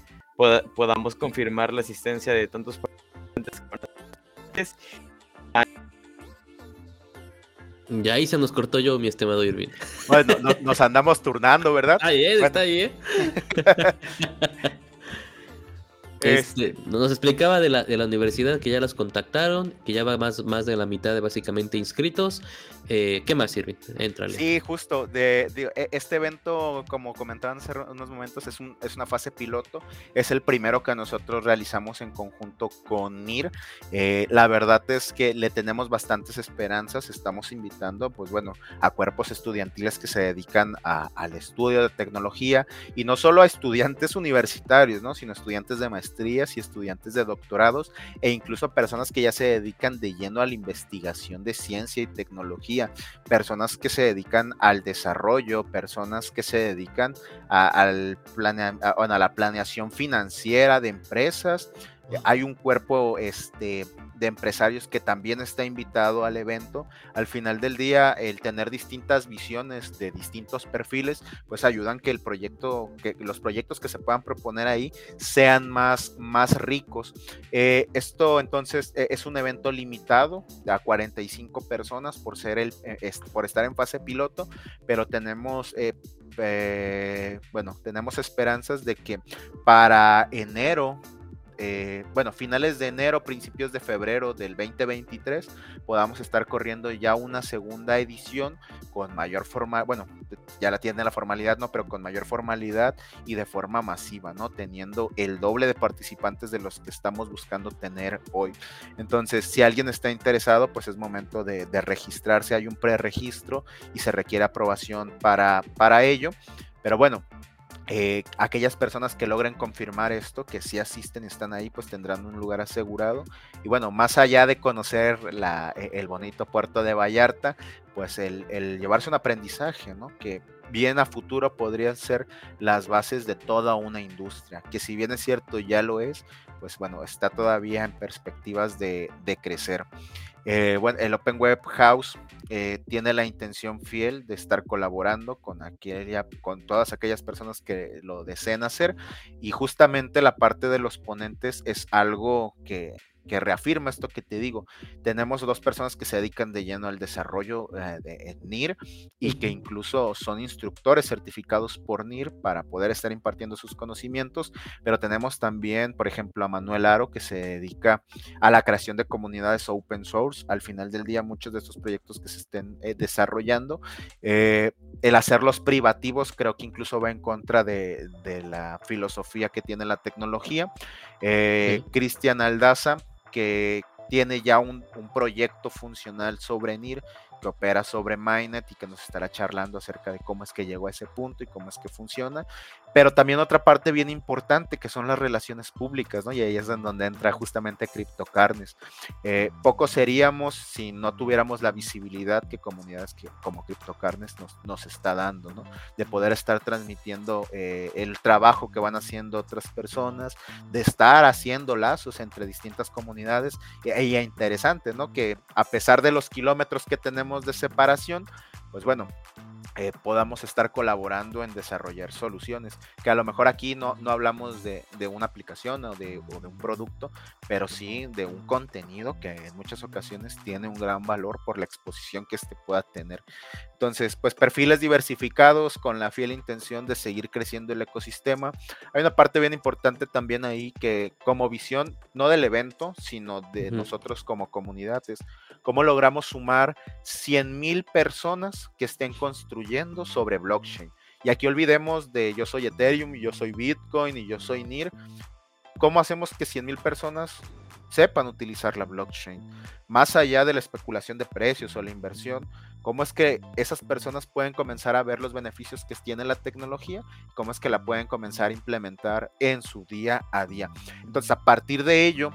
podamos confirmar la asistencia de tantos participantes ya ahí se nos cortó yo, mi estimado Irving. Bueno, nos andamos turnando, ¿verdad? Ahí es, está ahí, ¿eh? *laughs* Este, nos explicaba de la, de la universidad que ya las contactaron, que ya va más, más de la mitad de básicamente inscritos eh, ¿Qué más sirve? Entrale. Sí, justo. De, e, este evento, como comentaban hace unos momentos, es, un, es, una fase piloto. Es el primero que nosotros realizamos en conjunto con NIR. Eh, la verdad es que le tenemos bastantes esperanzas. Estamos invitando, pues bueno, a cuerpos estudiantiles que se dedican al estudio de tecnología y no solo a estudiantes universitarios, ¿no? sino estudiantes de y estudiantes de doctorados e incluso personas que ya se dedican de lleno a la investigación de ciencia y tecnología personas que se dedican al desarrollo, personas que se dedican al a la planeación financiera de empresas, hay un cuerpo este, de empresarios que también está invitado al evento. Al final del día, el tener distintas visiones de distintos perfiles, pues ayudan que el proyecto, que los proyectos que se puedan proponer ahí sean más, más ricos. Eh, esto entonces e, es un evento limitado a 45 personas por ser el, e, por estar en fase piloto, pero tenemos eh, eh, bueno, tenemos esperanzas de que para enero eh, bueno, finales de enero, principios de febrero del 2023, podamos estar corriendo ya una segunda edición con mayor forma, bueno, ya la tiene la formalidad, ¿no? Pero con mayor formalidad y de forma masiva, ¿no? Teniendo el doble de participantes de los que estamos buscando tener hoy. Entonces, si alguien está interesado, pues es momento de, registrarse. Hay un preregistro y se requiere aprobación para, para ello. Pero bueno, eh, aquellas personas que logren confirmar esto, que sí asisten y están ahí, pues tendrán un lugar asegurado. Y bueno, más allá de conocer e, el bonito puerto de Vallarta, pues el, llevarse un aprendizaje, ¿no? Que bien a futuro podrían ser las bases de toda una industria, que si bien es cierto ya lo es, pues bueno, está todavía en perspectivas de, de crecer. Eh, bueno, el Open Web House eh, tiene la intención fiel de estar colaborando con, aquella, con todas aquellas personas que lo deseen hacer y justamente la parte de los ponentes es algo que que reafirma esto que te digo. Tenemos dos personas que se dedican de lleno al desarrollo eh, de NIR y que incluso son instructores certificados por NIR para poder estar impartiendo sus conocimientos, pero tenemos también, por ejemplo, a Manuel Aro que se dedica a la creación de comunidades open source. Al final del día, muchos de estos proyectos que se estén eh, desarrollando, eh, el hacerlos privativos creo que incluso va en contra de, la filosofía que tiene la tecnología. Cristian Aldaza que tiene ya un, proyecto funcional sobre NIR que opera sobre Mainnet y que nos estará charlando acerca de cómo es que llegó a ese punto y cómo es que funciona. Pero también otra parte bien importante que son las relaciones públicas, ¿no? Y ahí es donde entra justamente CryptoCarnes. Eh, pocos seríamos si no tuviéramos la visibilidad que comunidades que, como CryptoCarnes nos, nos está dando, ¿no? De poder estar transmitiendo eh, el trabajo que van haciendo otras personas, de estar haciendo lazos entre distintas comunidades. Y, y interesante, ¿no? Que a pesar de los kilómetros que tenemos de separación, pues bueno, eh, podamos estar colaborando en desarrollar soluciones. Que a lo mejor aquí no, no hablamos de, una aplicación o de, o de, un producto, pero sí de un contenido que en muchas ocasiones tiene un gran valor por la exposición que este pueda tener. Entonces, pues perfiles diversificados con la fiel intención de seguir creciendo el ecosistema. Hay una parte bien importante también ahí que como visión, no del evento, sino de nosotros como comunidades, cómo logramos sumar 100 mil personas que estén construyendo sobre blockchain. Y aquí olvidemos de yo soy Ethereum, yo soy Bitcoin y yo soy NIR. ¿Cómo hacemos que 100 mil personas sepan utilizar la blockchain? Más allá de la especulación de precios o la inversión, cómo es que esas personas pueden comenzar a ver los beneficios que tiene la tecnología, cómo es que la pueden comenzar a implementar en su día a día. Entonces, a partir de ello,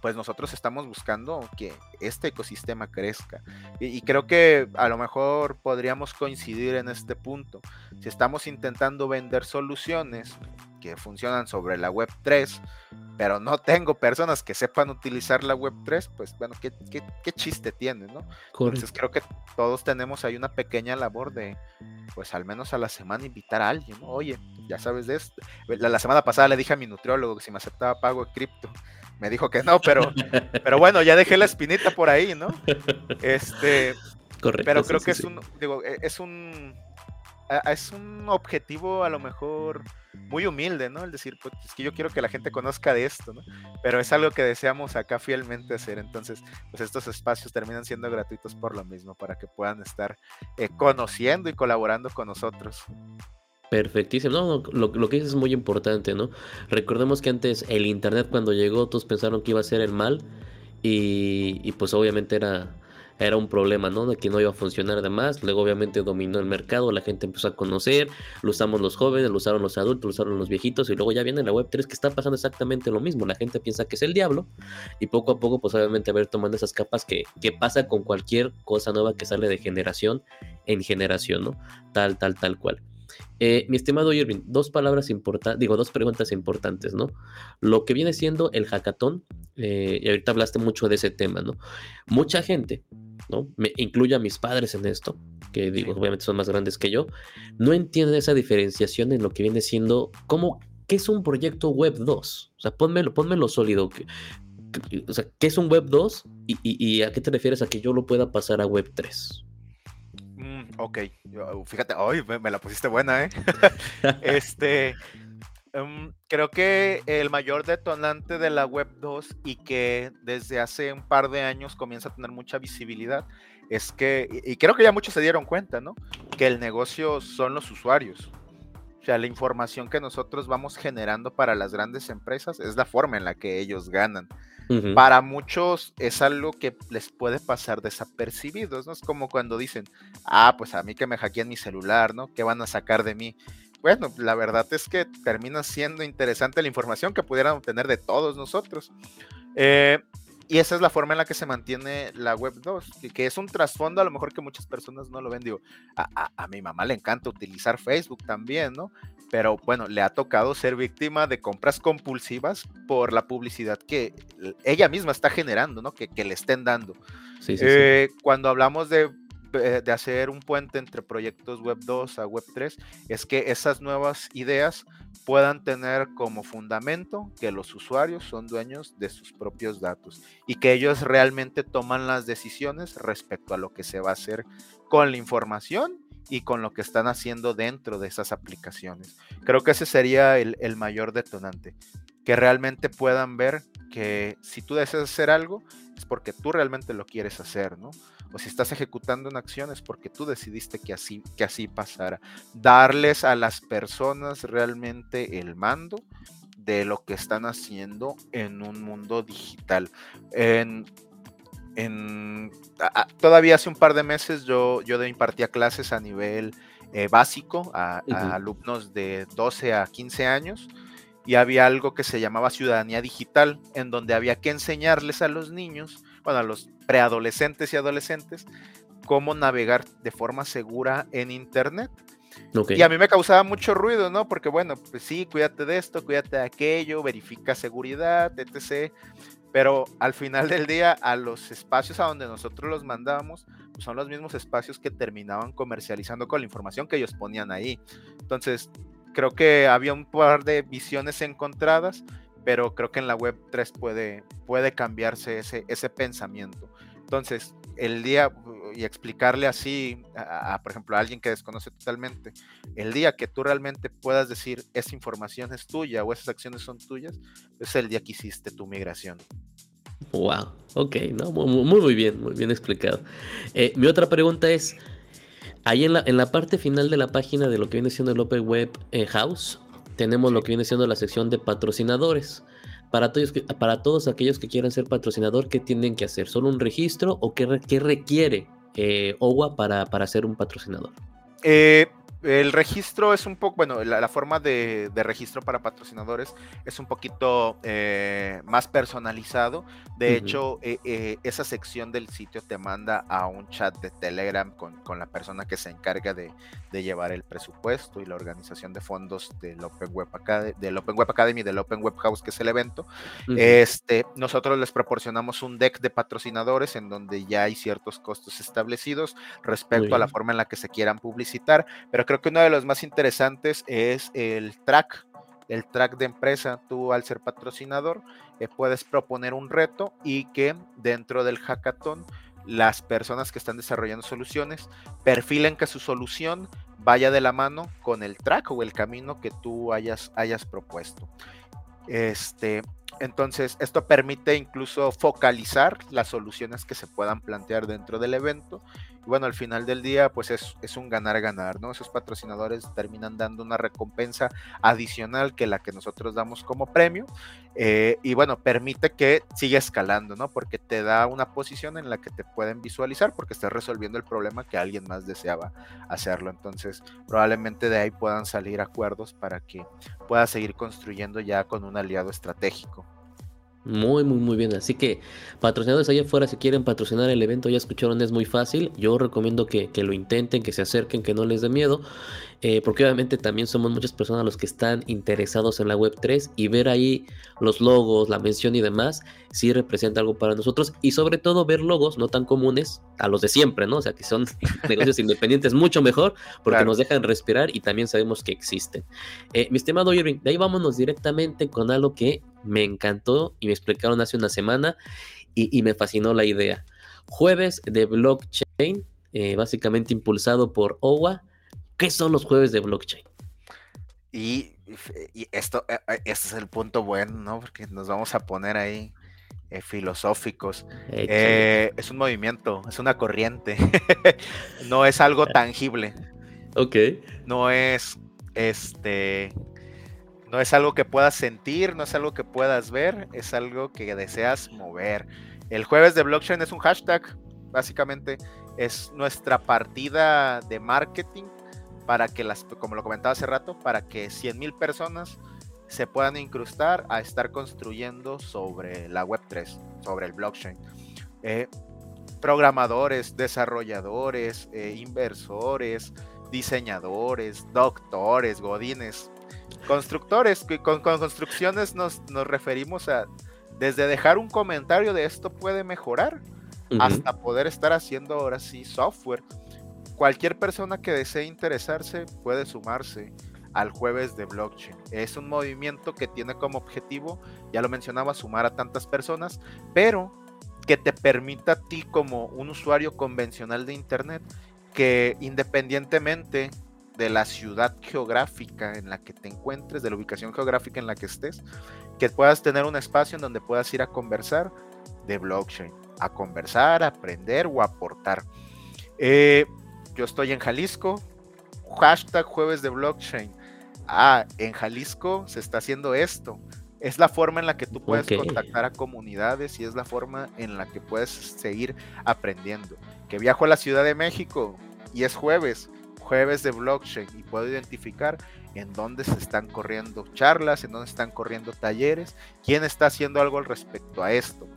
pues nosotros estamos buscando que este ecosistema crezca. Y, creo que a lo mejor podríamos coincidir en este punto. Si estamos intentando vender soluciones que funcionan sobre la web 3, pero no tengo personas que sepan utilizar la web 3, pues bueno, ¿qué, chiste tiene, no? Entonces creo que todos tenemos ahí una pequeña labor de, pues al menos a la semana invitar a alguien, ¿no? Oye, ya sabes de esto. La, la semana pasada le dije a mi nutriólogo que si me aceptaba pago de cripto me dijo que no, pero, *laughs* pero bueno, ya dejé la espinita por ahí, ¿no? Este, Correcto. Pero creo que es un, digo, e, es un, es un objetivo a lo mejor muy humilde, ¿no? El decir, pues es que yo quiero que la gente conozca de esto, ¿no? Pero es algo que deseamos acá fielmente hacer. Entonces, pues estos espacios terminan siendo gratuitos por lo mismo, para que puedan estar eh, conociendo y colaborando con nosotros. Perfectísimo. No, lo, que dices es muy importante, ¿no? Recordemos que antes el Internet cuando llegó todos pensaron que iba a ser el mal y, pues obviamente era, era un problema, ¿no? De que no iba a funcionar además. Luego obviamente dominó el mercado, la gente empezó a conocer, lo usamos los jóvenes, lo usaron los adultos, lo usaron los viejitos y luego ya viene la web 3 que está pasando exactamente lo mismo. La gente piensa que es el diablo y poco a poco pues obviamente a ver tomando esas capas que, que pasa con cualquier cosa nueva que sale de generación en generación, ¿no? Tal, tal, tal cual. Eh, mi estimado Irving, dos palabras importantes, digo, dos preguntas importantes, ¿no? Lo que viene siendo el hackathon, eh, y ahorita hablaste mucho de ese tema, ¿no? Mucha gente, ¿no? Me incluye a mis padres en esto, que digo, obviamente son más grandes que yo, no entienden esa diferenciación en lo que viene siendo, ¿cómo, qué es un proyecto web 2? O sea, pónmelo, pónmelo sólido. o sea, ¿qué es un web 2 y, y a qué te refieres a que yo lo pueda pasar a web 3? Ok, fíjate, hoy me, la pusiste buena, ¿eh? *laughs* este, em, creo que el mayor detonante de la Web 2 y que desde hace un par de años comienza a tener mucha visibilidad es que, y creo que ya muchos se dieron cuenta, ¿no? Que el negocio son los usuarios. O sea, la información que nosotros vamos generando para las grandes empresas es la forma en la que ellos ganan. Para muchos es algo que les puede pasar desapercibidos, ¿no? Es como cuando dicen, ah, pues a mí que me hackean mi celular, ¿no? ¿Qué van a sacar de mí? Bueno, la verdad es que termina siendo interesante la información que pudieran obtener de todos nosotros. Eh, y esa es la forma en la que se mantiene la Web 2, que, es un trasfondo a lo mejor que muchas personas no lo ven. Digo, a, a, mi mamá le encanta utilizar Facebook también, ¿no? pero bueno, le ha tocado ser víctima de compras compulsivas por la publicidad que ella misma está generando, ¿no? Que, le estén dando. Eh, cuando hablamos eh, de, hacer un puente entre proyectos Web 2 a Web 3, es que esas nuevas ideas puedan tener como fundamento que los usuarios son dueños de sus propios datos y que ellos realmente toman las decisiones respecto a lo que se va a hacer con la información y con lo que están haciendo dentro de esas aplicaciones. Creo que ese sería el, mayor detonante, que realmente puedan ver que si tú deseas hacer algo, es porque tú realmente lo quieres hacer, ¿no? O si estás ejecutando una acción es porque tú decidiste que así, que así pasara. Darles a las personas realmente el mando de lo que están haciendo en un mundo digital. En, todavía hace un par de meses yo, yo impartía clases a nivel eh, básico a, alumnos de 12 a 15 años y había algo que se llamaba ciudadanía digital, en donde había que enseñarles a los niños, bueno, a los preadolescentes y adolescentes, cómo navegar de forma segura en Internet. Y a mí me causaba mucho ruido, ¿no? Porque bueno, pues sí, cuídate de esto, cuídate de aquello, verifica seguridad, etc. Pero al final del día, a los espacios a donde nosotros los mandábamos, pues son los mismos espacios que terminaban comercializando con la información que ellos ponían ahí. Entonces, creo que había un par de visiones encontradas, pero creo que en la web 3 puede, puede cambiarse ese, ese pensamiento. Entonces, el día, y explicarle así, a, por ejemplo, a alguien que desconoce totalmente, el día que tú realmente puedas decir esa información es tuya o esas acciones son tuyas, es el día que hiciste tu migración. Wow, ok, no, muy, muy bien, muy bien explicado. Eh, mi otra pregunta es, ahí en la, en la parte final de la página de lo que viene siendo el Open Web eh, House, tenemos lo que viene siendo la sección de patrocinadores. Para todos, para todos aquellos que quieran ser patrocinador, ¿qué tienen que hacer? ¿Solo un registro o qué, requiere eh, OWA para, para ser un patrocinador? Eh, el registro es un poco, bueno, la, forma de, registro para patrocinadores es un poquito eh, más personalizado. De hecho, eh, eh, esa sección del sitio te manda a un chat de Telegram con, la persona que se encarga de, llevar el presupuesto y la organización de fondos del Open Web Academy, del Open Web Academy, del Open Web House, que es el evento. este, nosotros les proporcionamos un deck de patrocinadores en donde ya hay ciertos costos establecidos respecto a la forma en la que se quieran publicitar, pero creo que uno de los más interesantes es el track, el track de empresa. Tú al ser patrocinador eh, puedes proponer un reto y que dentro del hackathon las personas que están desarrollando soluciones perfilen que su solución vaya de la mano con el track o el camino que tú hayas, hayas propuesto. Este, entonces, esto permite incluso focalizar las soluciones que se puedan plantear dentro del evento bueno, al final del día, pues es, un ganar-ganar, ¿no? Esos patrocinadores terminan dando una recompensa adicional que la que nosotros damos como premio. Eh, y bueno, permite que siga escalando, ¿no? Porque te da una posición en la que te pueden visualizar porque estás resolviendo el problema que alguien más deseaba hacerlo. Entonces, probablemente de ahí puedan salir acuerdos para que pueda seguir construyendo ya con un aliado estratégico. Muy, muy, muy bien. Así que patrocinadores allá afuera, si quieren patrocinar el evento, ya escucharon, es muy fácil. Yo recomiendo que, lo intenten, que se acerquen, que no les dé miedo. Eh, porque obviamente también somos muchas personas los que están interesados en la web 3 y ver ahí los logos, la mención y demás, sí representa algo para nosotros y sobre todo ver logos no tan comunes a los de siempre, ¿no? O sea, que son *laughs* negocios independientes mucho mejor porque nos dejan respirar y también sabemos que existen. Eh, mi estimado Irving, de ahí vámonos directamente con algo que me encantó y me explicaron hace una semana y, me fascinó la idea. Jueves de blockchain, eh, básicamente impulsado por OWA. ¿Qué son los jueves de blockchain? Y, esto, eh, eh, este es el punto bueno, ¿no? Porque nos vamos a poner ahí filosóficos. es un movimiento, es una corriente. *laughs* no es algo tangible. Ok. No es este no es algo que puedas sentir, no es algo que puedas ver, es algo que deseas mover. El jueves de blockchain es un hashtag, básicamente es nuestra partida de marketing para que las, como lo comentaba hace rato, para que 100 mil personas se puedan incrustar a estar construyendo sobre la Web3, sobre el blockchain. Eh, programadores, desarrolladores, eh, inversores, diseñadores, doctores, godines, Constructores, con, con construcciones nos, nos, referimos a desde dejar un comentario de esto puede mejorar hasta poder estar haciendo ahora sí software. Cualquier persona que desee interesarse puede sumarse al jueves de blockchain. Es un movimiento que tiene como objetivo, ya lo mencionaba, sumar a tantas personas, pero que te permita a ti como un usuario convencional de Internet que independientemente de la ciudad geográfica en la que te encuentres, de la ubicación geográfica en la que estés, que puedas tener un espacio en donde puedas ir a conversar de blockchain, a conversar, a aprender o aportar. Eh, yo estoy en Jalisco, hashtag jueves de blockchain. Ah, en Jalisco se está haciendo esto. Es la forma en la que tú puedes contactar a comunidades y es la forma en la que puedes seguir aprendiendo. Que viajo a la Ciudad de México y es jueves jueves de blockchain y puedo identificar en dónde se están corriendo charlas, en dónde están corriendo talleres, quién está haciendo algo al respecto a esto.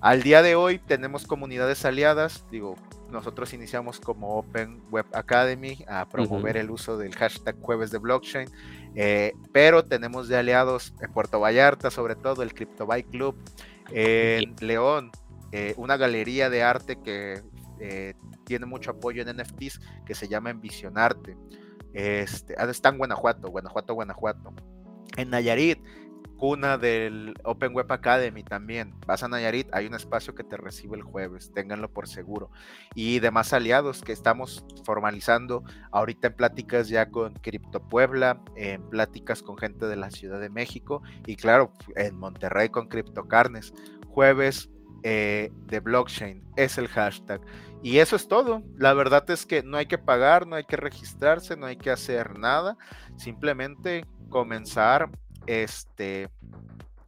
Al día de hoy tenemos comunidades aliadas, digo, nosotros iniciamos como Open Web Academy a promover el uso del hashtag jueves de blockchain, eh, pero tenemos de aliados en Puerto Vallarta, sobre todo el CryptoBuy Club, en León, eh, una galería de arte que eh, tiene mucho apoyo en NFTs que se llama Envisionarte. Este, ah, está en Guanajuato, Guanajuato, Guanajuato. En Nayarit, cuna del Open Web Academy también. Vas a Nayarit, hay un espacio que te recibe el jueves, ténganlo por seguro. Y demás aliados que estamos formalizando ahorita en pláticas ya con Cripto Puebla, en pláticas con gente de la Ciudad de México y claro, en Monterrey con Cripto Carnes. Jueves eh, de blockchain es el hashtag. Y eso es todo. La verdad es que no hay que pagar, no hay que registrarse, no hay que hacer nada. Simplemente comenzar, este,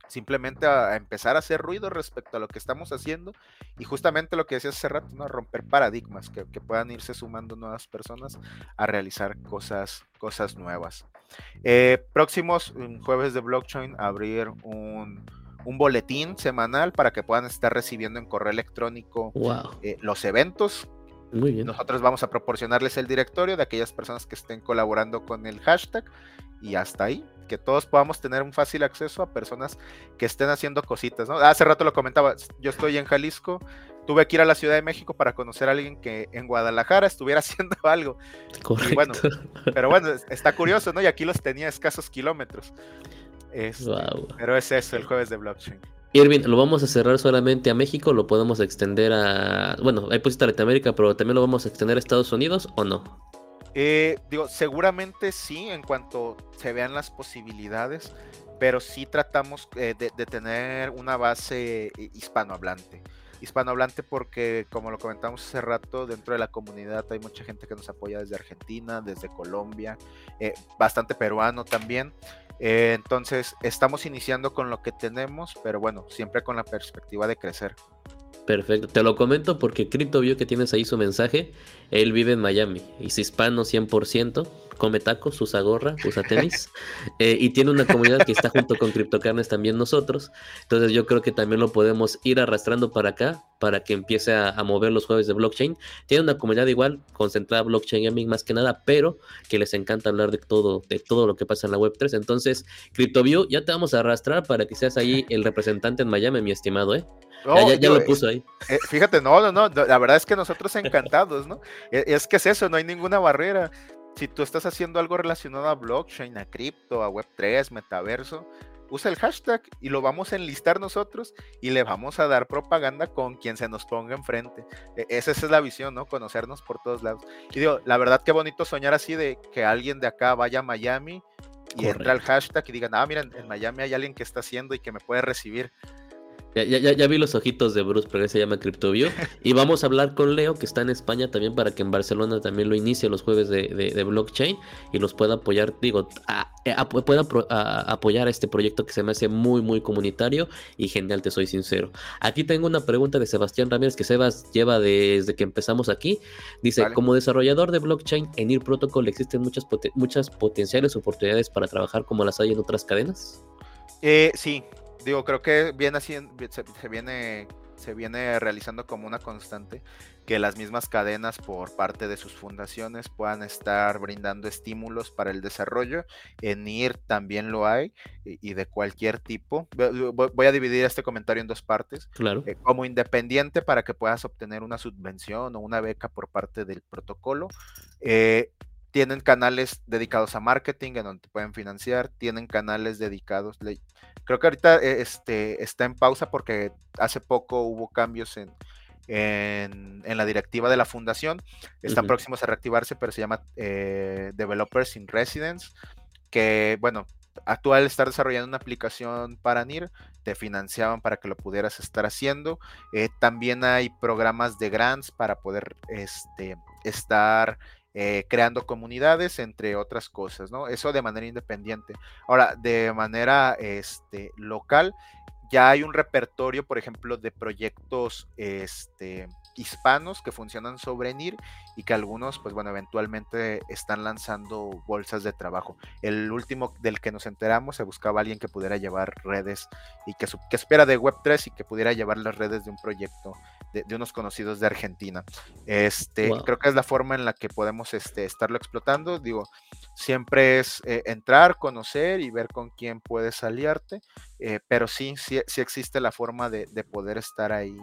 simplemente a, empezar a hacer ruido respecto a lo que estamos haciendo. Y justamente lo que decía hace rato, ¿no? romper paradigmas, que, puedan irse sumando nuevas personas a realizar cosas, cosas nuevas. Eh, próximos jueves de blockchain, abrir un un boletín semanal para que puedan estar recibiendo en correo electrónico eh, los eventos. Muy bien. Nosotros vamos a proporcionarles el directorio de aquellas personas que estén colaborando con el hashtag y hasta ahí, que todos podamos tener un fácil acceso a personas que estén haciendo cositas. ¿no? Hace rato lo comentaba, yo estoy en Jalisco, tuve que ir a la Ciudad de México para conocer a alguien que en Guadalajara *laughs* estuviera haciendo algo. Correcto. bueno, pero bueno, está curioso, ¿no? Y aquí los tenía escasos kilómetros. Este, pero es eso, el jueves de blockchain. Irving, ¿lo vamos a cerrar solamente a México? ¿Lo podemos extender a... Bueno, hay pusiste a Latinoamérica, pero también lo vamos a extender a Estados Unidos o no? Eh, digo, seguramente sí, en cuanto se vean las posibilidades, pero sí tratamos eh, de, tener una base hispanohablante. Hispanohablante porque, como lo comentamos hace rato, dentro de la comunidad hay mucha gente que nos apoya desde Argentina, desde Colombia, eh, bastante peruano también. Eh, entonces, estamos iniciando con lo que tenemos, pero bueno, siempre con la perspectiva de crecer. Perfecto, te lo comento porque Crypto vio que tienes ahí su mensaje. Él vive en Miami, es hispano 100%, come tacos, usa gorra, usa tenis *laughs* eh, y tiene una comunidad que está junto con CryptoCarnes también nosotros. Entonces yo creo que también lo podemos ir arrastrando para acá para que empiece a, mover los jueves de blockchain. Tiene una comunidad igual, concentrada blockchain gaming más que nada, pero que les encanta hablar de todo, de todo lo que pasa en la web 3. Entonces, CryptoView, ya te vamos a arrastrar para que seas ahí el representante en Miami, mi estimado, ¿eh? ya, lo puso ahí. Eh, fíjate, no, no, no, la verdad es que nosotros encantados, ¿no? E, es que es eso, no hay ninguna barrera. Si tú estás haciendo algo relacionado a blockchain, a cripto, a Web3, metaverso, usa el hashtag y lo vamos a enlistar nosotros y le vamos a dar propaganda con quien se nos ponga enfrente. E, esa, es la visión, ¿no? Conocernos por todos lados. Y digo, la verdad qué bonito soñar así de que alguien de acá vaya a Miami y entra al hashtag y digan, ah, miren, en Miami hay alguien que está haciendo y que me puede recibir. Ya, ya, ya, vi los ojitos de Bruce, pero se llama CryptoView. *laughs* Y vamos a hablar con Leo, que está en España también, para que en Barcelona también lo inicie los jueves de, blockchain y los pueda apoyar, digo, pueda apoyar este proyecto que se me hace muy, muy comunitario y genial, te soy sincero. Aquí tengo una pregunta de Sebastián Ramírez, que Sebas lleva desde que empezamos aquí. Dice, como desarrollador de blockchain en IR Protocol, ¿existen muchas, muchas potenciales oportunidades para trabajar como las hay en otras cadenas? Eh, sí, digo, creo que viene así, se, viene, se viene realizando como una constante que las mismas cadenas por parte de sus fundaciones puedan estar brindando estímulos para el desarrollo. En IR también lo hay y, de cualquier tipo. Voy a dividir este comentario en dos partes. Claro. Eh, como independiente para que puedas obtener una subvención o una beca por parte del protocolo. Eh, tienen canales dedicados a marketing en donde te pueden financiar, tienen canales dedicados, Creo que ahorita eh, este, está en pausa porque hace poco hubo cambios en, en, la directiva de la fundación. Están próximos a reactivarse, pero se llama eh, Developers in Residence, que bueno, actual estar desarrollando una aplicación para NIR, te financiaban para que lo pudieras estar haciendo. Eh, también hay programas de grants para poder este, estar eh, creando comunidades, entre otras cosas, ¿no? Eso de manera independiente. Ahora, de manera este, local, ya hay un repertorio, por ejemplo, de proyectos este, hispanos que funcionan sobre NIR y que algunos, pues bueno, eventualmente están lanzando bolsas de trabajo. El último del que nos enteramos se buscaba alguien que pudiera llevar redes y que, que espera de Web3 y que pudiera llevar las redes de un proyecto de, unos conocidos de Argentina. Este, Creo que es la forma en la que podemos este, estarlo explotando. Digo, siempre es eh, entrar, conocer y ver con quién puedes aliarte, eh, pero sí, sí, sí, existe la forma de, de poder estar ahí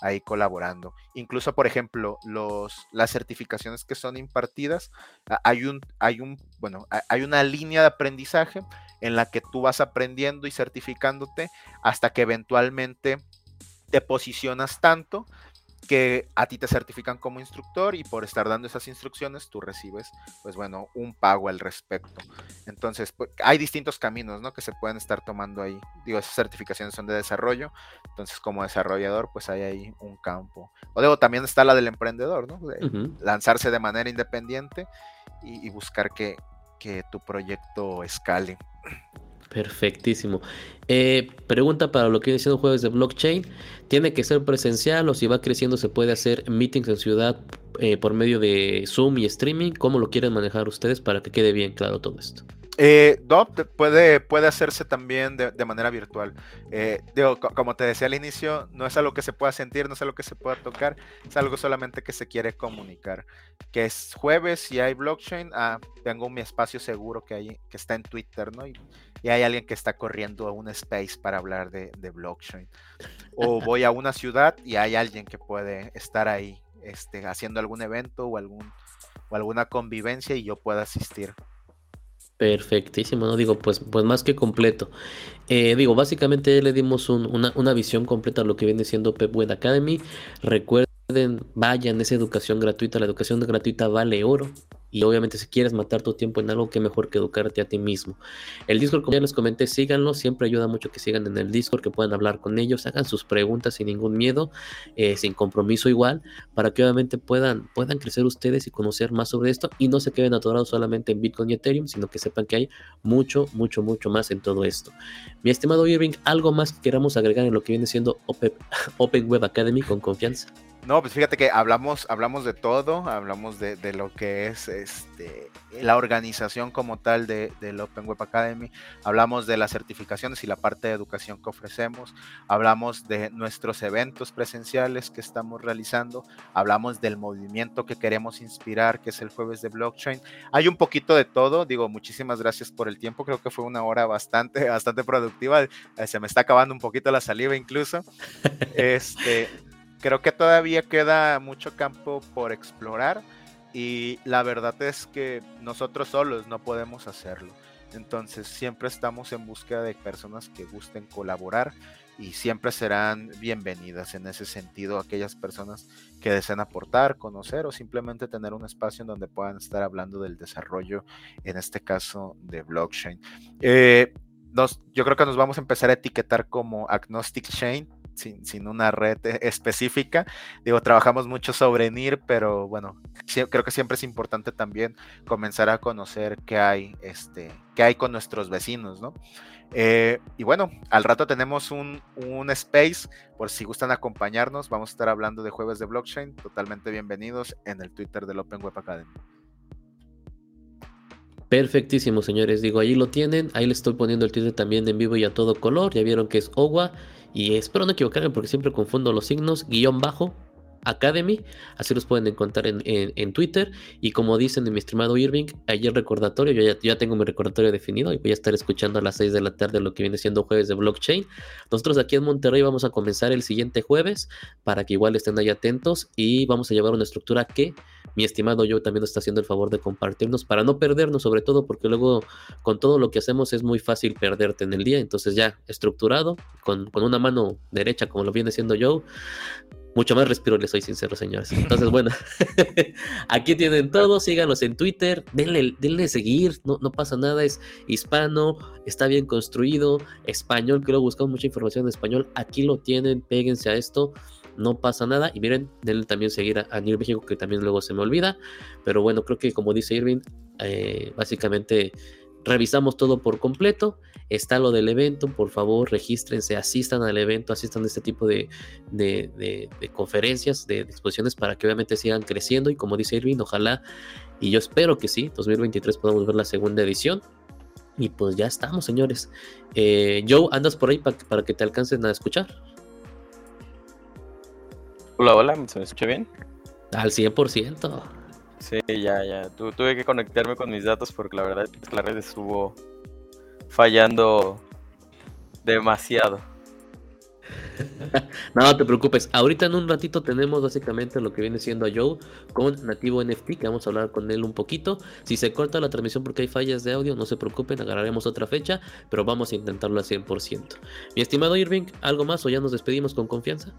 ahí colaborando. Incluso, por ejemplo, los, las certificaciones que son impartidas, hay un, hay un, bueno, hay una línea de aprendizaje en la que tú vas aprendiendo y certificándote hasta que eventualmente te posicionas tanto que a ti te certifican como instructor y por estar dando esas instrucciones tú recibes, pues bueno, un pago al respecto. Entonces, pues, hay distintos caminos, ¿no? Que se pueden estar tomando ahí. Digo, esas certificaciones son de desarrollo, entonces como desarrollador, pues hay ahí un campo. O digo, también está la del emprendedor, ¿no? Lanzarse de manera independiente y, buscar que, que tu proyecto escale. Perfectísimo. Eh, pregunta para lo que viene siendo jueves de blockchain. ¿Tiene que ser presencial o si va creciendo se puede hacer meetings en ciudad eh, por medio de Zoom y streaming? ¿Cómo lo quieren manejar ustedes para que quede bien claro todo esto? Eh, puede, puede hacerse también de, manera virtual. Eh, digo, como te decía al inicio, no es algo que se pueda sentir, no es algo que se pueda tocar, es algo solamente que se quiere comunicar. Que es jueves y hay blockchain, ah, tengo mi espacio seguro que, hay, que está en Twitter, ¿no? Hay alguien que está corriendo a un space para hablar de, blockchain. O voy a una ciudad y hay alguien que puede estar ahí este, haciendo algún evento o, algún, o alguna convivencia y yo pueda asistir. Perfectísimo, ¿no? Digo, pues, pues más que completo. Eh, digo, básicamente le dimos una, una, visión completa a lo que viene siendo Pep Web Academy. Recuerden, vayan, esa educación gratuita. La educación gratuita vale oro. Y obviamente si quieres matar tu tiempo en algo, que mejor que educarte a ti mismo. El Discord, como ya les comenté, síganlo. Siempre ayuda mucho que sigan en el Discord, que puedan hablar con ellos, hagan sus preguntas sin ningún miedo, eh, sin compromiso igual, para que obviamente puedan, puedan crecer ustedes y conocer más sobre esto y no se queden atorados solamente en Bitcoin y Ethereum, sino que sepan que hay mucho, mucho, mucho más en todo esto. Mi estimado Irving, ¿algo más que queramos agregar en lo que viene siendo Open, *laughs* Open Web Academy con confianza? No, pues fíjate que hablamos, hablamos de todo, hablamos de, de lo que es este, la organización como tal de, del Open Web Academy, hablamos de las certificaciones y la parte de educación que ofrecemos, hablamos de nuestros eventos presenciales que estamos realizando, hablamos del movimiento que queremos inspirar, que es el jueves de blockchain. Hay un poquito de todo, digo, muchísimas gracias por el tiempo, creo que fue una hora bastante, *laughs* bastante productiva, eh, se me está acabando un poquito la saliva incluso. *laughs* Este, creo que todavía queda mucho campo por explorar y la verdad es que nosotros solos no podemos hacerlo. Entonces siempre estamos en búsqueda de personas que gusten colaborar y siempre serán bienvenidas en ese sentido aquellas personas que deseen aportar, conocer o simplemente tener un espacio en donde puedan estar hablando del desarrollo, en este caso de blockchain. Eh, yo creo que nos vamos a empezar a etiquetar como Agnostic Chain sin, una red e, específica. Digo, trabajamos mucho sobre NIR, pero bueno, creo que siempre es importante también comenzar a conocer qué hay, este, qué hay con nuestros vecinos, ¿no? Eh, y bueno, al rato tenemos un, un, space, por si gustan acompañarnos, vamos a estar hablando de jueves de blockchain, totalmente bienvenidos en el Twitter del Open Web Academy. Perfectísimo, señores. Digo, ahí lo tienen. Ahí les estoy poniendo el Twitter también en vivo y a todo color. Ya vieron que es OWA. Y espero no equivocarme porque siempre confundo los signos. Guión bajo. Academy, así los pueden encontrar en, Twitter. Y como dicen de mi estimado Irving, ayer recordatorio, yo ya, tengo mi recordatorio definido y voy a estar escuchando a las 6 de la tarde lo que viene siendo jueves de blockchain. Nosotros aquí en Monterrey vamos a comenzar el siguiente jueves para que igual estén ahí atentos y vamos a llevar una estructura que mi estimado yo también está haciendo el favor de compartirnos para no perdernos, sobre todo porque luego con todo lo que hacemos es muy fácil perderte en el día. Entonces ya estructurado, con, una mano derecha como lo viene siendo yo, mucho más respiro, les soy sincero, señores. Entonces, bueno, *laughs* aquí tienen todo, síganos en Twitter, denle, denle seguir, no, no pasa nada, es hispano, está bien construido, español, creo buscamos mucha información en español, aquí lo tienen, péguense a esto no pasa nada. Y miren, denle también seguir a, a México, que también luego se me olvida. Pero bueno, creo que como dice Irving, eh, básicamente revisamos todo por completo. Está lo del evento, por favor, regístrense, asistan al evento, asistan a este tipo de, de, conferencias, de, exposiciones para que obviamente sigan creciendo. Y como dice Irving, ojalá, y yo espero que sí, 2023 podamos ver la segunda edición. Y pues ya estamos, señores. Eh, Joe, ¿andas por ahí para que te alcancen a escuchar? Hola, hola, ¿se me escucha bien? Al 100%. Sí, ya, ya. tuve que conectarme con mis datos porque la verdad es que la red estuvo fallando demasiado. *laughs* no te preocupes. Ahorita en un ratito tenemos básicamente lo que viene siendo a Joe con Nativo NFT, que vamos a hablar con él un poquito. Si se corta la transmisión porque hay fallas de audio, no se preocupen, agarraremos otra fecha, pero vamos a intentarlo al 100%. Mi estimado Irving, ¿algo más o ya nos despedimos con confianza?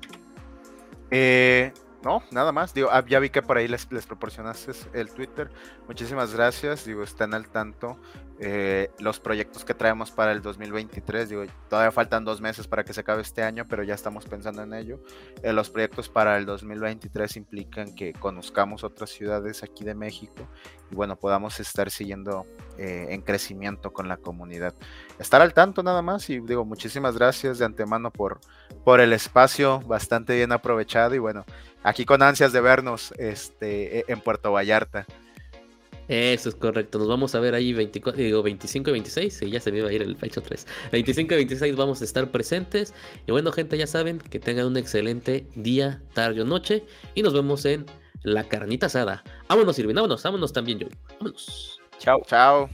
Eh, no, nada más. Digo, ah, ya vi que por ahí les, les proporcionaste el Twitter. Muchísimas gracias. Digo, están al tanto. Eh, los proyectos que traemos para el 2023. Digo, todavía faltan dos meses para que se acabe este año, pero ya estamos pensando en ello. Eh, los proyectos para el 2023 implican que conozcamos otras ciudades aquí de México y bueno, podamos estar siguiendo eh, en crecimiento con la comunidad. Estar al tanto nada más y digo, muchísimas gracias de antemano por, por el espacio bastante bien aprovechado y bueno, aquí con ansias de vernos este, e, en Puerto Vallarta. Eso es correcto. Nos vamos a ver ahí 24, digo, 25 y 26. y ya se me iba a ir el fecho 3. 25 y 26 vamos a estar presentes. Y bueno, gente, ya saben que tengan un excelente día, tarde o noche. Y nos vemos en la carnita asada. Vámonos, Irving. Vámonos, vámonos también, yo. Vámonos. Chao. Chao.